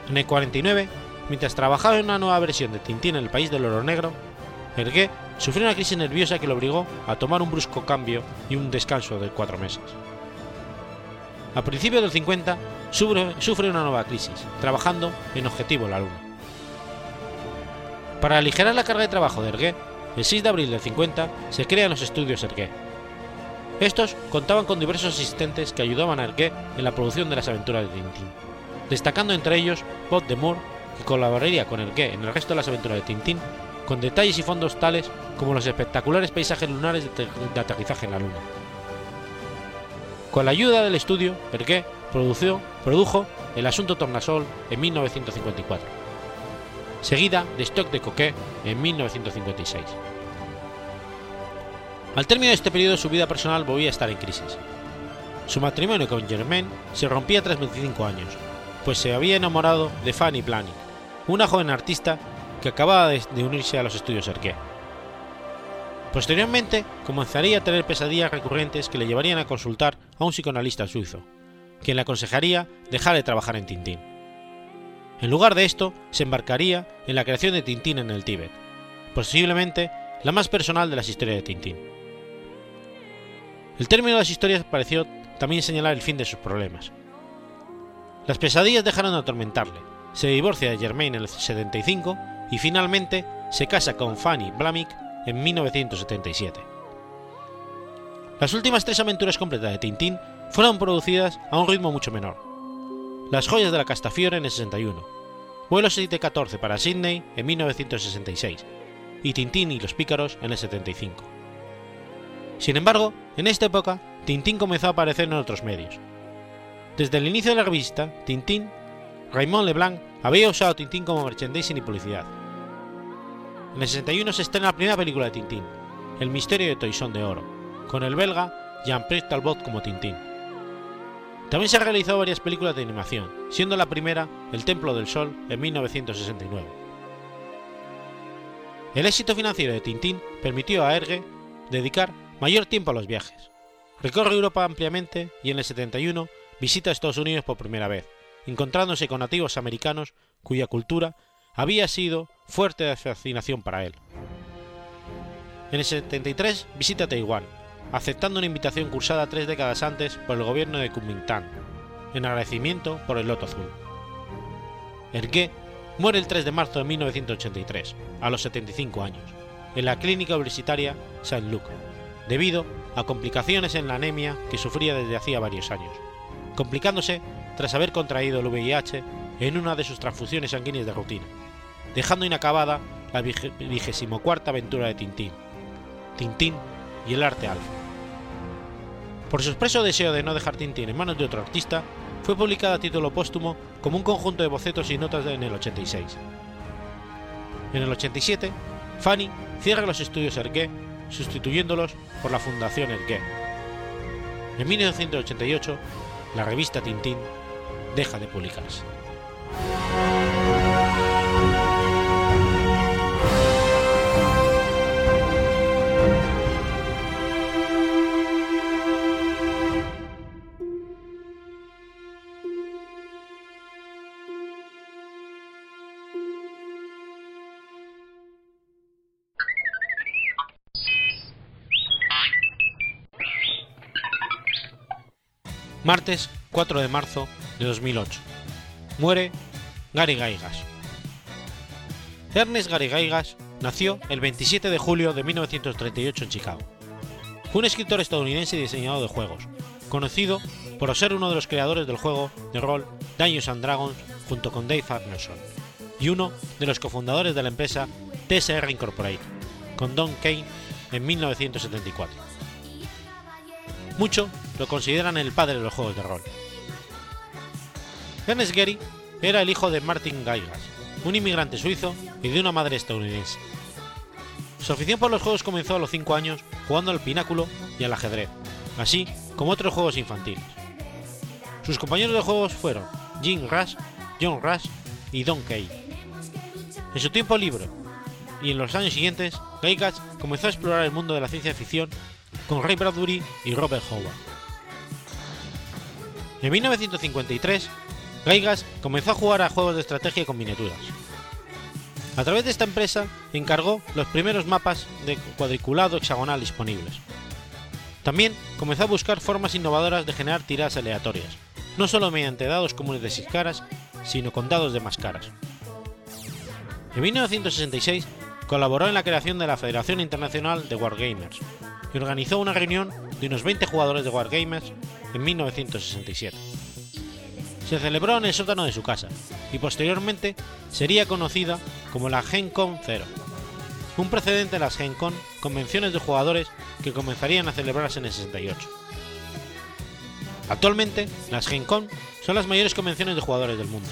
En el 49, mientras trabajaba en una nueva versión de Tintín en el país del oro negro, Hergé sufrió una crisis nerviosa que lo obligó a tomar un brusco cambio y un descanso de cuatro meses. A principios del 50 sufre, una nueva crisis, trabajando en Objetivo la Luna. Para aligerar la carga de trabajo de Ergué, el 6 de abril del 50 se crean los estudios Ergué. Estos contaban con diversos asistentes que ayudaban a Ergué en la producción de las aventuras de Tintín, destacando entre ellos Bob de Moore, que colaboraría con Ergué en el resto de las aventuras de Tintín, con detalles y fondos tales como los espectaculares paisajes lunares de aterrizaje en la Luna. Con la ayuda del estudio, Ergué produjo, produjo El asunto Tornasol en 1954, seguida de Stock de Coquet en 1956. Al término de este periodo su vida personal volvía a estar en crisis. Su matrimonio con Germaine se rompía tras 25 años, pues se había enamorado de Fanny Planning, una joven artista que acababa de unirse a los estudios Erqué. Posteriormente, comenzaría a tener pesadillas recurrentes que le llevarían a consultar a un psicoanalista suizo, quien le aconsejaría dejar de trabajar en Tintín. En lugar de esto, se embarcaría en la creación de Tintín en el Tíbet, posiblemente la más personal de las historias de Tintín. El término de las historias pareció también señalar el fin de sus problemas. Las pesadillas dejaron de atormentarle, se divorcia de Germain en el 75 y finalmente se casa con Fanny Blamick en 1977. Las últimas tres aventuras completas de Tintín fueron producidas a un ritmo mucho menor. Las joyas de la Castafiore en el 61, Vuelo 714 para Sydney en 1966 y Tintín y los pícaros en el 75. Sin embargo, en esta época, Tintín comenzó a aparecer en otros medios. Desde el inicio de la revista, Tintín, Raymond Leblanc había usado Tintín como merchandising y publicidad. En el 61 se estrena la primera película de Tintín, El misterio de Toisón de Oro, con el belga Jean-Pierre Talbot como Tintín. También se han realizado varias películas de animación, siendo la primera El Templo del Sol en 1969. El éxito financiero de Tintín permitió a Ergue dedicar mayor tiempo a los viajes. Recorre Europa ampliamente y en el 71 visita Estados Unidos por primera vez, encontrándose con nativos americanos cuya cultura había sido fuerte de fascinación para él. En el 73 visita Taiwán, aceptando una invitación cursada tres décadas antes por el gobierno de Kuomintang, en agradecimiento por el loto azul. Ergué muere el 3 de marzo de 1983, a los 75 años, en la clínica universitaria Saint-Luc, debido a complicaciones en la anemia que sufría desde hacía varios años, complicándose tras haber contraído el VIH en una de sus transfusiones sanguíneas de rutina, dejando inacabada la vigésimo cuarta aventura de Tintín, Tintín y el arte alfa. Por su expreso deseo de no dejar Tintín en manos de otro artista, fue publicada a título póstumo como un conjunto de bocetos y notas en el 86. En el 87, Fanny cierra los estudios Ergué, sustituyéndolos por la Fundación Ergué. En 1988, la revista Tintín deja de publicarse. Martes 4 de marzo de 2008. Muere Gary Gaigas. Ernest Gary Gaigas nació el 27 de julio de 1938 en Chicago. Un escritor estadounidense y diseñador de juegos, conocido por ser uno de los creadores del juego de rol Dungeons and Dragons junto con Dave Arneson, y uno de los cofundadores de la empresa TSR Incorporated, con Don Kane en 1974. Mucho lo consideran el padre de los juegos de rol. Ernest Gary era el hijo de Martin Gaigas, un inmigrante suizo y de una madre estadounidense. Su afición por los juegos comenzó a los 5 años jugando al pináculo y al ajedrez, así como otros juegos infantiles. Sus compañeros de juegos fueron Jim Rush, John Rush y Don Kay. En su tiempo libre y en los años siguientes, Gaigas comenzó a explorar el mundo de la ciencia ficción con Ray Bradbury y Robert Howard. En 1953, Gaigas comenzó a jugar a juegos de estrategia con miniaturas. A través de esta empresa encargó los primeros mapas de cuadriculado hexagonal disponibles. También comenzó a buscar formas innovadoras de generar tiradas aleatorias, no solo mediante dados comunes de 6 caras, sino con dados de más caras. En 1966 colaboró en la creación de la Federación Internacional de Wargamers y organizó una reunión de unos 20 jugadores de Wargamers en 1967. Se celebró en el sótano de su casa y posteriormente sería conocida como la Gen Con 0, un precedente de las Gen Con, convenciones de jugadores que comenzarían a celebrarse en el 68. Actualmente, las Gen Con son las mayores convenciones de jugadores del mundo.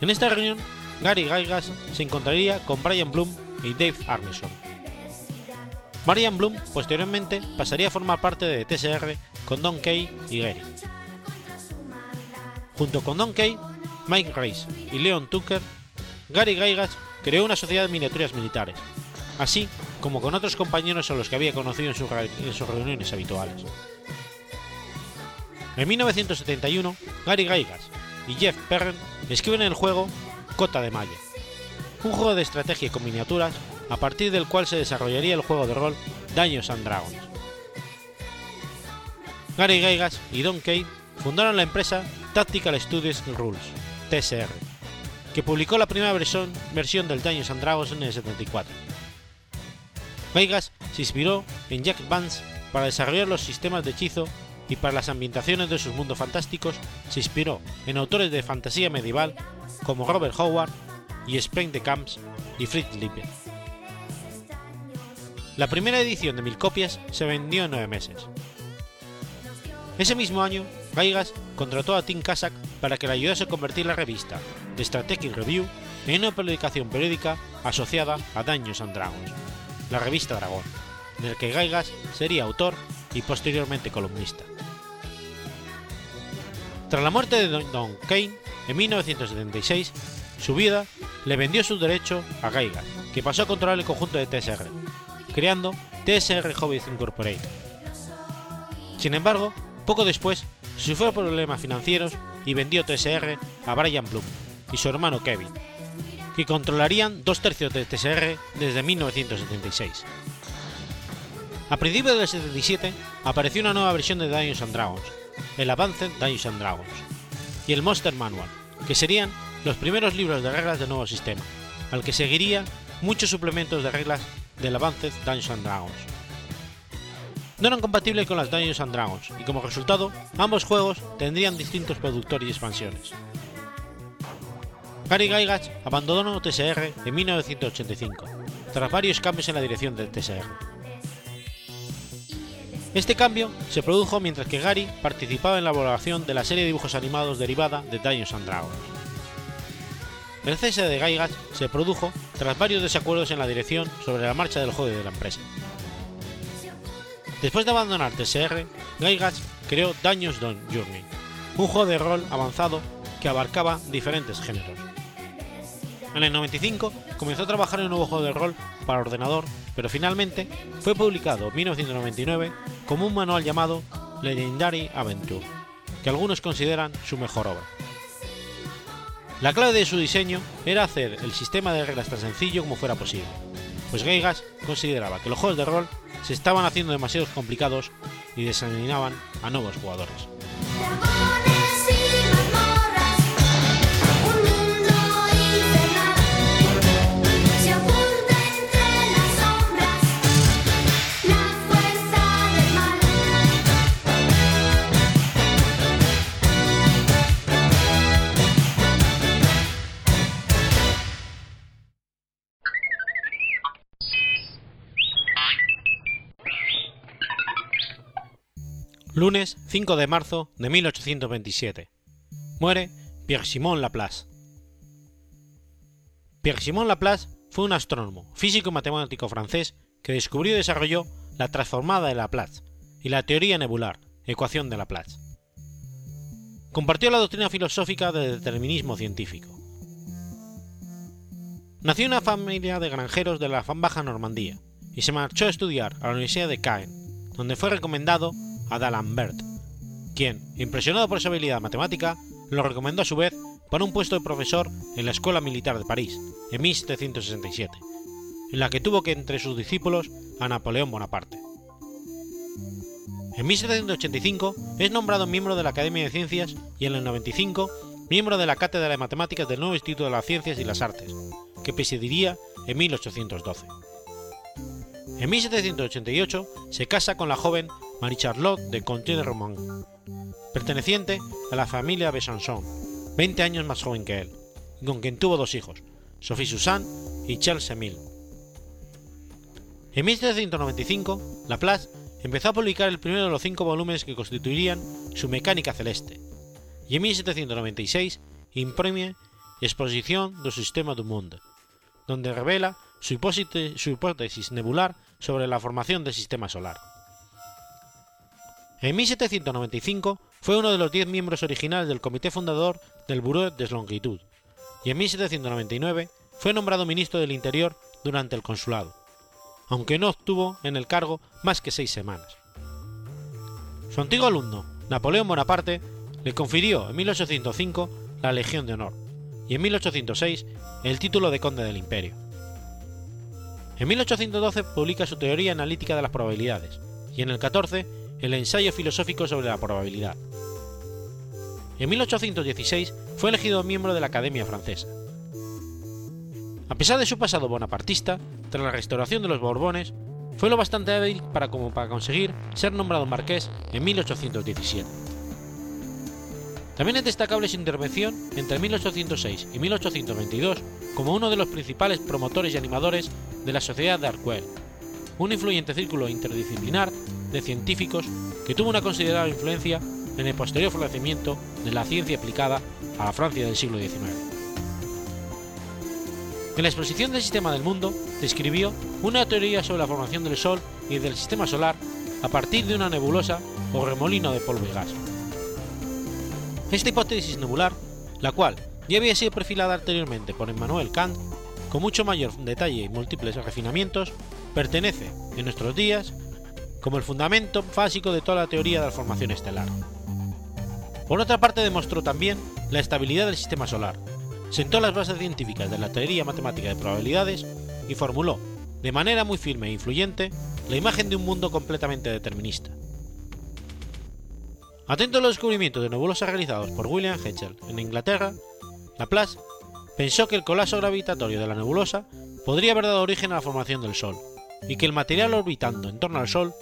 En esta reunión, Gary Gaigas se encontraría con Brian Bloom y Dave Arneson. Brian Bloom posteriormente pasaría a formar parte de TSR con Don Kay y Gary. Junto con Don Kay, Mike Rice y Leon Tucker, Gary Gaigas creó una sociedad de miniaturas militares, así como con otros compañeros a los que había conocido en, sus reuniones habituales. En 1971, Gary Gygax y Jeff Perren escriben el juego Cota de Maya, un juego de estrategia con miniaturas a partir del cual se desarrollaría el juego de rol Dungeons and Dragons. Gary Gygax y Don Kane fundaron la empresa Tactical Studios Rules, TSR, que publicó la primera versión, versión del Dungeons and Dragons en el 74. Gygax se inspiró en Jack Vance para desarrollar los sistemas de hechizo y para las ambientaciones de sus mundos fantásticos se inspiró en autores de fantasía medieval como Robert Howard y Spring de Camps y Fritz Lippert. La primera edición de mil copias se vendió en nueve meses. Ese mismo año, Gaigas contrató a Tim Kazak para que le ayudase a convertir la revista The Strategic Review en una publicación periódica asociada a Daños and Dragons, la revista Dragón, en el que Gaigas sería autor y posteriormente columnista. Tras la muerte de Don Kane en 1976, su vida le vendió su derecho a Gaigas, que pasó a controlar el conjunto de TSR, creando TSR Hobbies Incorporated. Sin embargo, poco después sufrió problemas financieros y vendió TSR a Brian Bloom y su hermano Kevin, que controlarían dos tercios de TSR desde 1976. A principios del 77 apareció una nueva versión de Dungeons and Dragons, el Advanced Dungeons and Dragons, y el Monster Manual, que serían los primeros libros de reglas del nuevo sistema, al que seguirían muchos suplementos de reglas del Advanced Dungeons and Dragons. No eran compatibles con las Dungeons and Dragons y como resultado, ambos juegos tendrían distintos productores y expansiones. Gary Gygax abandonó TSR en 1985, tras varios cambios en la dirección del TSR. Este cambio se produjo mientras que Gary participaba en la elaboración de la serie de dibujos animados derivada de Dungeons and Dragons. El cese de Gygax se produjo tras varios desacuerdos en la dirección sobre la marcha del juego de la empresa. Después de abandonar TSR, Gygax creó Dungeons Don Journey, un juego de rol avanzado que abarcaba diferentes géneros. En el 95 comenzó a trabajar en un nuevo juego de rol para ordenador, pero finalmente fue publicado en 1999 como un manual llamado Legendary Adventure, que algunos consideran su mejor obra. La clave de su diseño era hacer el sistema de reglas tan sencillo como fuera posible, pues Geigas consideraba que los juegos de rol se estaban haciendo demasiado complicados y desanimaban a nuevos jugadores. Lunes 5 de marzo de 1827. Muere Pierre-Simon Laplace. Pierre-Simon Laplace fue un astrónomo, físico y matemático francés que descubrió y desarrolló la transformada de Laplace y la teoría nebular, ecuación de Laplace. Compartió la doctrina filosófica del determinismo científico. Nació en una familia de granjeros de la Baja Normandía y se marchó a estudiar a la Universidad de Caen, donde fue recomendado a D'Alembert, quien, impresionado por su habilidad matemática, lo recomendó a su vez para un puesto de profesor en la Escuela Militar de París, en 1767, en la que tuvo que entre sus discípulos a Napoleón Bonaparte. En 1785 es nombrado miembro de la Academia de Ciencias y en el 95 miembro de la Cátedra de Matemáticas del nuevo Instituto de las Ciencias y las Artes, que presidiría en 1812. En 1788 se casa con la joven Marie-Charlotte de Conti de Román, perteneciente a la familia Besançon, 20 años más joven que él, y con quien tuvo dos hijos, Sophie Suzanne y Charles Emile. En 1795, Laplace empezó a publicar el primero de los cinco volúmenes que constituirían su Mecánica Celeste, y en 1796 imprime Exposición del Sistema du Monde, donde revela su hipótesis nebular sobre la formación del sistema solar. En 1795 fue uno de los diez miembros originales del comité fundador del Bureau des Longitudes, y en 1799 fue nombrado ministro del Interior durante el consulado, aunque no obtuvo en el cargo más que seis semanas. Su antiguo alumno, Napoleón Bonaparte, le confirió en 1805 la Legión de Honor y en 1806 el título de Conde del Imperio. En 1812 publica su Teoría Analítica de las Probabilidades y en el 14 el Ensayo Filosófico sobre la Probabilidad. En 1816 fue elegido miembro de la Academia Francesa. A pesar de su pasado bonapartista, tras la restauración de los Borbones, fue lo bastante hábil para, conseguir ser nombrado marqués en 1817. También es destacable su intervención entre 1806 y 1822 como uno de los principales promotores y animadores de la Sociedad de un influyente círculo interdisciplinar de científicos que tuvo una considerable influencia en el posterior florecimiento de la ciencia aplicada a la Francia del siglo XIX. En la exposición del sistema del mundo describió una teoría sobre la formación del Sol y del sistema solar a partir de una nebulosa o remolino de polvo y gas. Esta hipótesis nebular, la cual ya había sido perfilada anteriormente por Emmanuel Kant, con mucho mayor detalle y múltiples refinamientos, pertenece, en nuestros días, como el fundamento básico de toda la teoría de la formación estelar. Por otra parte, demostró también la estabilidad del sistema solar, sentó las bases científicas de la teoría matemática de probabilidades y formuló, de manera muy firme e influyente, la imagen de un mundo completamente determinista. Atento a los descubrimientos de nebulosas realizados por William Herschel en Inglaterra, Laplace pensó que el colapso gravitatorio de la nebulosa podría haber dado origen a la formación del Sol, y que el material orbitando en torno al Sol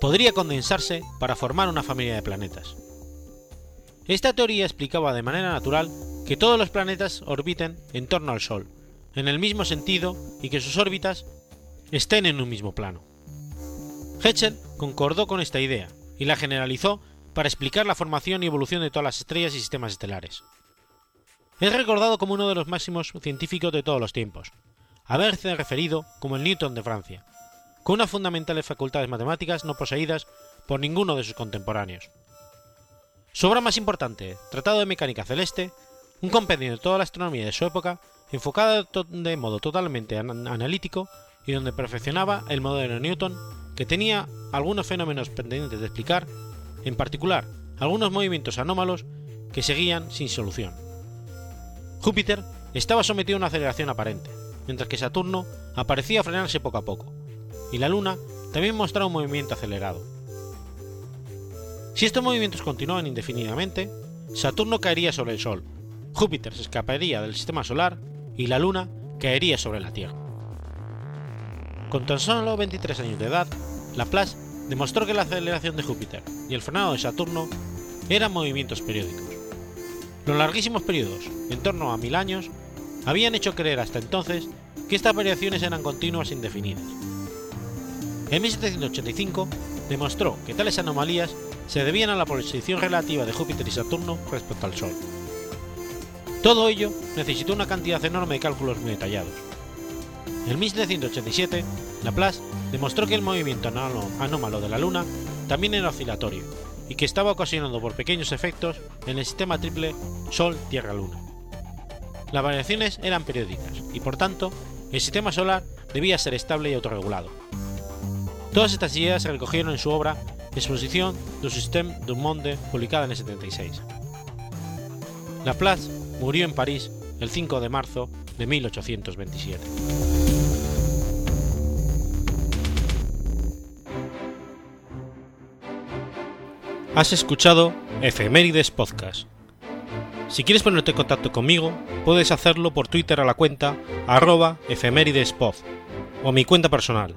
podría condensarse para formar una familia de planetas. Esta teoría explicaba de manera natural que todos los planetas orbiten en torno al Sol, en el mismo sentido y que sus órbitas estén en un mismo plano. Herschel concordó con esta idea y la generalizó para explicar la formación y evolución de todas las estrellas y sistemas estelares. Es recordado como uno de los máximos científicos de todos los tiempos, haberse referido como el Newton de Francia, con unas fundamentales facultades matemáticas no poseídas por ninguno de sus contemporáneos. Su obra más importante, Tratado de Mecánica Celeste, un compendio de toda la astronomía de su época, enfocada de modo totalmente analítico y donde perfeccionaba el modelo de Newton, que tenía algunos fenómenos pendientes de explicar, en particular algunos movimientos anómalos que seguían sin solución. Júpiter estaba sometido a una aceleración aparente, mientras que Saturno aparecía frenarse poco a poco, y la Luna también mostraba un movimiento acelerado. Si estos movimientos continuaban indefinidamente, Saturno caería sobre el Sol, Júpiter se escaparía del sistema solar y la Luna caería sobre la Tierra. Con tan solo 23 años de edad, Laplace demostró que la aceleración de Júpiter y el frenado de Saturno eran movimientos periódicos. Los larguísimos periodos, en torno a mil años, habían hecho creer hasta entonces que estas variaciones eran continuas e indefinidas. En 1785 demostró que tales anomalías se debían a la posición relativa de Júpiter y Saturno respecto al Sol. Todo ello necesitó una cantidad enorme de cálculos muy detallados. En 1787, Laplace demostró que el movimiento anómalo de la Luna también era oscilatorio y que estaba ocasionado por pequeños efectos en el sistema triple Sol-Tierra-Luna. Las variaciones eran periódicas y por tanto el sistema solar debía ser estable y autorregulado. Todas estas ideas se recogieron en su obra Exposición du Système du Monde, publicada en el 76. Laplace murió en París el 5 de marzo de 1827. Has escuchado Efemérides Podcast. Si quieres ponerte en contacto conmigo, puedes hacerlo por Twitter a la cuenta arroba o mi cuenta personal,